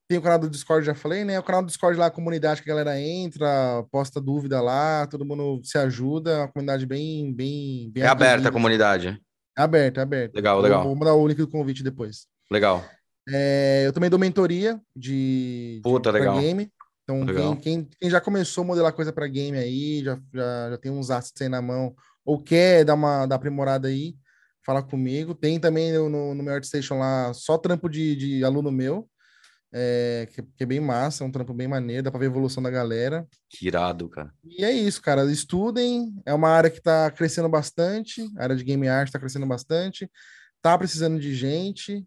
tem o canal do Discord, já falei, né? O canal do Discord lá, a comunidade que a galera entra, posta dúvida lá, todo mundo se ajuda, é uma comunidade bem, bem, bem É aberta a comunidade. É aberta, é aberta. Legal, legal. Vou mandar o link do convite depois. Legal. É, eu também dou mentoria de, de Puta, pra legal. game. Então, Legal. quem, quem, quem já começou a modelar coisa para game aí, já, já, já tem uns assets aí na mão, ou quer dar uma dar aprimorada aí, fala comigo. Tem também no, no, meu ArtStation lá só trampo de, de aluno meu, é, que, que é bem massa, é um trampo bem maneiro, dá para ver a evolução da galera. Que irado, cara. E é isso, cara. Estudem. É uma área que está crescendo bastante. A área de game art está crescendo bastante. Tá precisando de gente.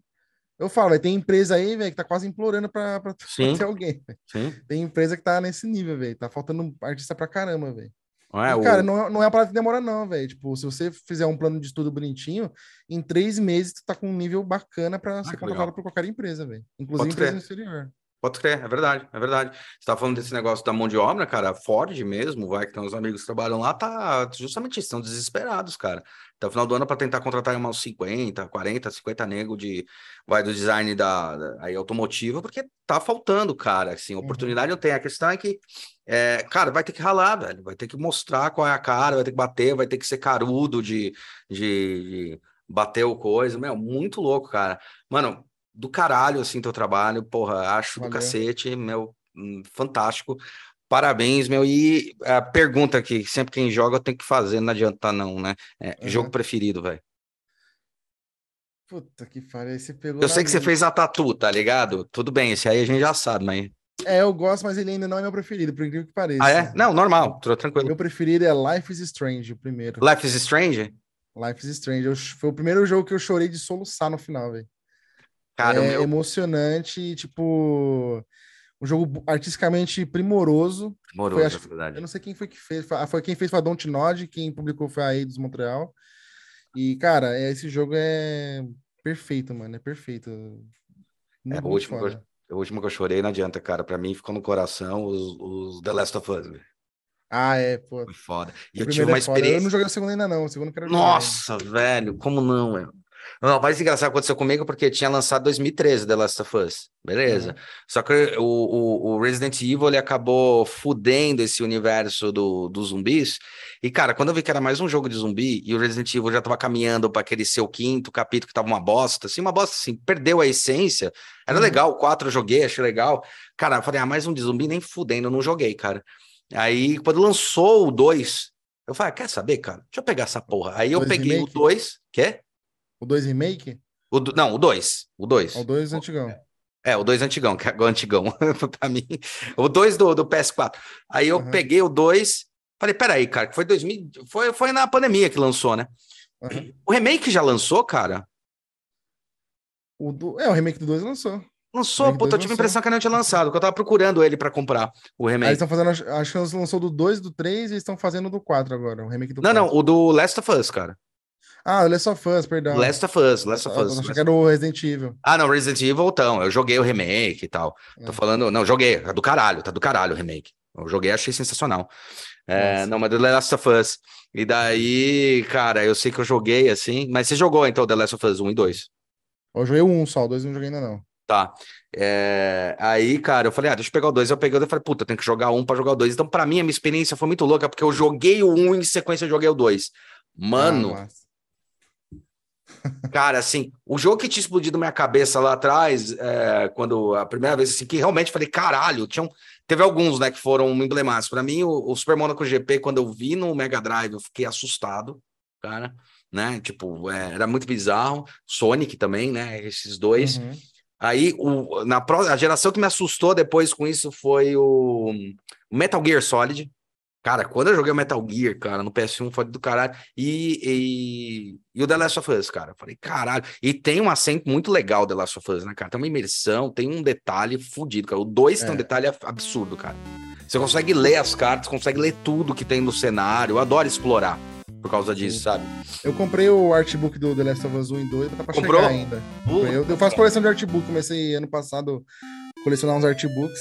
Eu falo, tem empresa aí, velho, que tá quase implorando para Sim. ter alguém. Sim. Tem empresa que tá nesse nível, velho. Tá faltando artista pra caramba, velho. É E, o... cara, não, é- não é uma parada que demora, não, velho. Tipo, se você fizer um plano de estudo bonitinho, em três meses tu tá com um nível bacana pra ser Ah, que contratado legal. por qualquer empresa, velho. Inclusive Pode empresa no exterior. Pode crer, é verdade, é verdade. Você tá falando desse negócio da mão de obra, cara, Ford mesmo, vai, que tem uns amigos que trabalham lá, tá justamente estão desesperados, cara. Até o final do ano para tentar contratar uns 50, 40, 50 nego de, vai, do design da, da- aí automotivo, porque tá faltando, cara, assim, Uhum. oportunidade não tem. A questão é que, é, cara, vai ter que ralar, velho, vai ter que mostrar qual é a cara, vai ter que bater, vai ter que ser carudo de, de, de bater o coisa, meu, muito louco, cara. Mano, do caralho, assim, teu trabalho, porra, acho do Valeu. cacete, meu, hum, fantástico. Parabéns, meu. E a pergunta que sempre quem joga tem que fazer, não adianta não, né? É, Uhum. Jogo preferido, velho. Puta que pariu, você pegou. Eu sei que você fez a tatu, tá ligado? Tudo bem, esse aí a gente já sabe, mas. É, eu gosto, mas ele ainda não é meu preferido, por incrível que pareça. Ah, é? Não, normal, tô tranquilo. Meu preferido é Life is Strange, o primeiro. Life is Strange? Life is Strange. Eu- foi o primeiro jogo que eu chorei de soluçar no final, velho. Cara, é meu. emocionante, e, tipo, um jogo artisticamente primoroso. Moroso, foi, acho- é verdade. Eu não sei quem foi que fez, foi, ah, foi quem fez foi a Don't Nod, quem publicou foi a Eidos Montreal. E, cara, é- esse jogo é perfeito, mano, é perfeito. Muito, É, o último, eu, o último que eu chorei não adianta, cara. Pra mim ficou no coração os, os The Last of Us, velho. Ah, é, pô. Foi foda. E O eu tive uma é foda. Eu experiência. não joguei o segundo ainda não, o segundo eu quero jogar. Nossa, velho, como não, velho? Não, mais engraçado aconteceu comigo porque tinha lançado 2013 The Last of Us. Beleza. Uhum. Só que o, o, o, Resident Evil ele acabou fudendo esse universo do, dos zumbis. E, cara, quando eu vi que era mais um jogo de zumbi e o Resident Evil já tava caminhando para aquele seu quinto capítulo que tava uma bosta, assim, uma bosta assim, perdeu a essência. Era uhum. legal, o 4 eu joguei, achei legal. Cara, eu falei, ah, mais um de zumbi, nem fudendo, eu não joguei, cara. Aí, quando lançou o 2, eu falei, ah, quer saber, cara? Deixa eu pegar essa porra. Aí eu peguei remake? o 2, quer? O 2 remake? O do, não, o 2. O 2. O 2 antigão. É, o 2 antigão, que é o antigão pra mim. O 2 do, do PS4. Aí eu uhum. peguei o 2, falei, peraí, cara, que foi 2000, foi, foi na pandemia que lançou, né? Uhum. O remake já lançou, cara? O do, é, o remake do 2 lançou. Lançou, pô, eu tive a impressão que não tinha lançado, que eu tava procurando ele para comprar o remake. Aí eles estão fazendo, acho que eles lançou do 2, do 3 e estão fazendo do 4 agora, o remake do Não, 4. não, o do Last of Us, cara. Ah, o Last of Us, perdão. Last of Us, Last of Us. Acho que era o Resident Evil. Ah, não, Resident Evil, então. Eu joguei o remake e tal. É. Tô falando. Não, joguei. Tá do caralho, tá do caralho o remake. Eu joguei, achei sensacional. É, não, mas The Last of Us. E daí, cara, eu sei que eu joguei assim. Mas você jogou então The Last of Us 1 e 2? Eu joguei o 1 só, o 2 não joguei ainda não. Tá. É, aí, cara, eu falei, ah, deixa eu pegar o 2. Eu peguei o 2 e falei, puta, eu tenho que jogar um para jogar o 2. Então, para mim, a minha experiência foi muito louca, porque eu joguei o 1 um, em sequência, eu joguei o 2. Mano, ah, Cara, assim, o jogo que tinha explodido minha cabeça lá atrás, é, quando a primeira vez, assim, que realmente falei, caralho, tinham, teve alguns, né, que foram emblemáticos. Para mim, o, o, Super Monaco GP, quando eu vi no Mega Drive, eu fiquei assustado, cara, né? Tipo, é, era muito bizarro. Sonic também, né? Esses dois. Uhum. Aí, o, na a geração que me assustou depois com isso foi o Metal Gear Solid. Cara, quando eu joguei o Metal Gear, cara, no PS1 foi do caralho. E, e, e, o The Last of Us, cara. Falei, caralho. E tem um acento muito legal The Last of Us, né, cara? Tem uma imersão, tem um detalhe fudido, cara. O 2 é. tem um detalhe absurdo, cara. Você consegue ler as cartas, consegue ler tudo que tem no cenário. Eu adoro explorar por causa disso, sabe? Eu comprei o artbook do The Last of Us 1 e 2, tá pra Comprou? chegar ainda. Uh, eu, eu faço coleção de artbook, comecei ano passado a colecionar uns artbooks.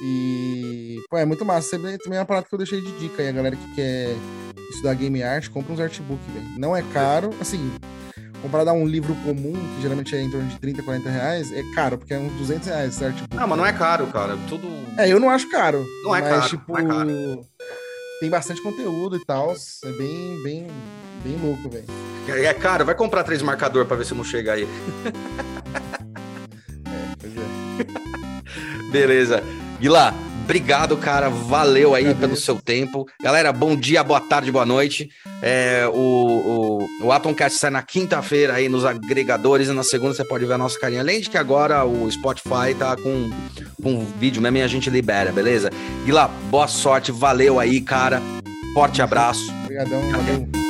E, pô, é muito massa. Também é uma parada que eu deixei de dica aí. A galera que quer estudar game art, compra uns artbook, velho. Não é caro, assim, comparado a um livro comum, que geralmente é em torno de 30, 40 reais, é caro, porque é uns 200 reais esse artbook. Não, mas não é caro, cara. Tudo. É, eu não acho caro. Não é mas, caro. Tipo, é caro. tem bastante conteúdo e tal. É bem, bem, bem louco, velho. É, é caro, vai comprar três marcador pra ver se não chega aí. é, pois é. Beleza. Guilá, obrigado, cara. Valeu aí pelo seu tempo. Galera, bom dia, boa tarde, boa noite. É, o, o, o Atomcast sai na quinta-feira aí nos agregadores e na segunda você pode ver a nossa carinha. Além de que agora o Spotify tá com, com vídeo mesmo e a gente libera, beleza? Guilá, boa sorte, valeu aí, cara. Forte abraço. Obrigadão, valeu.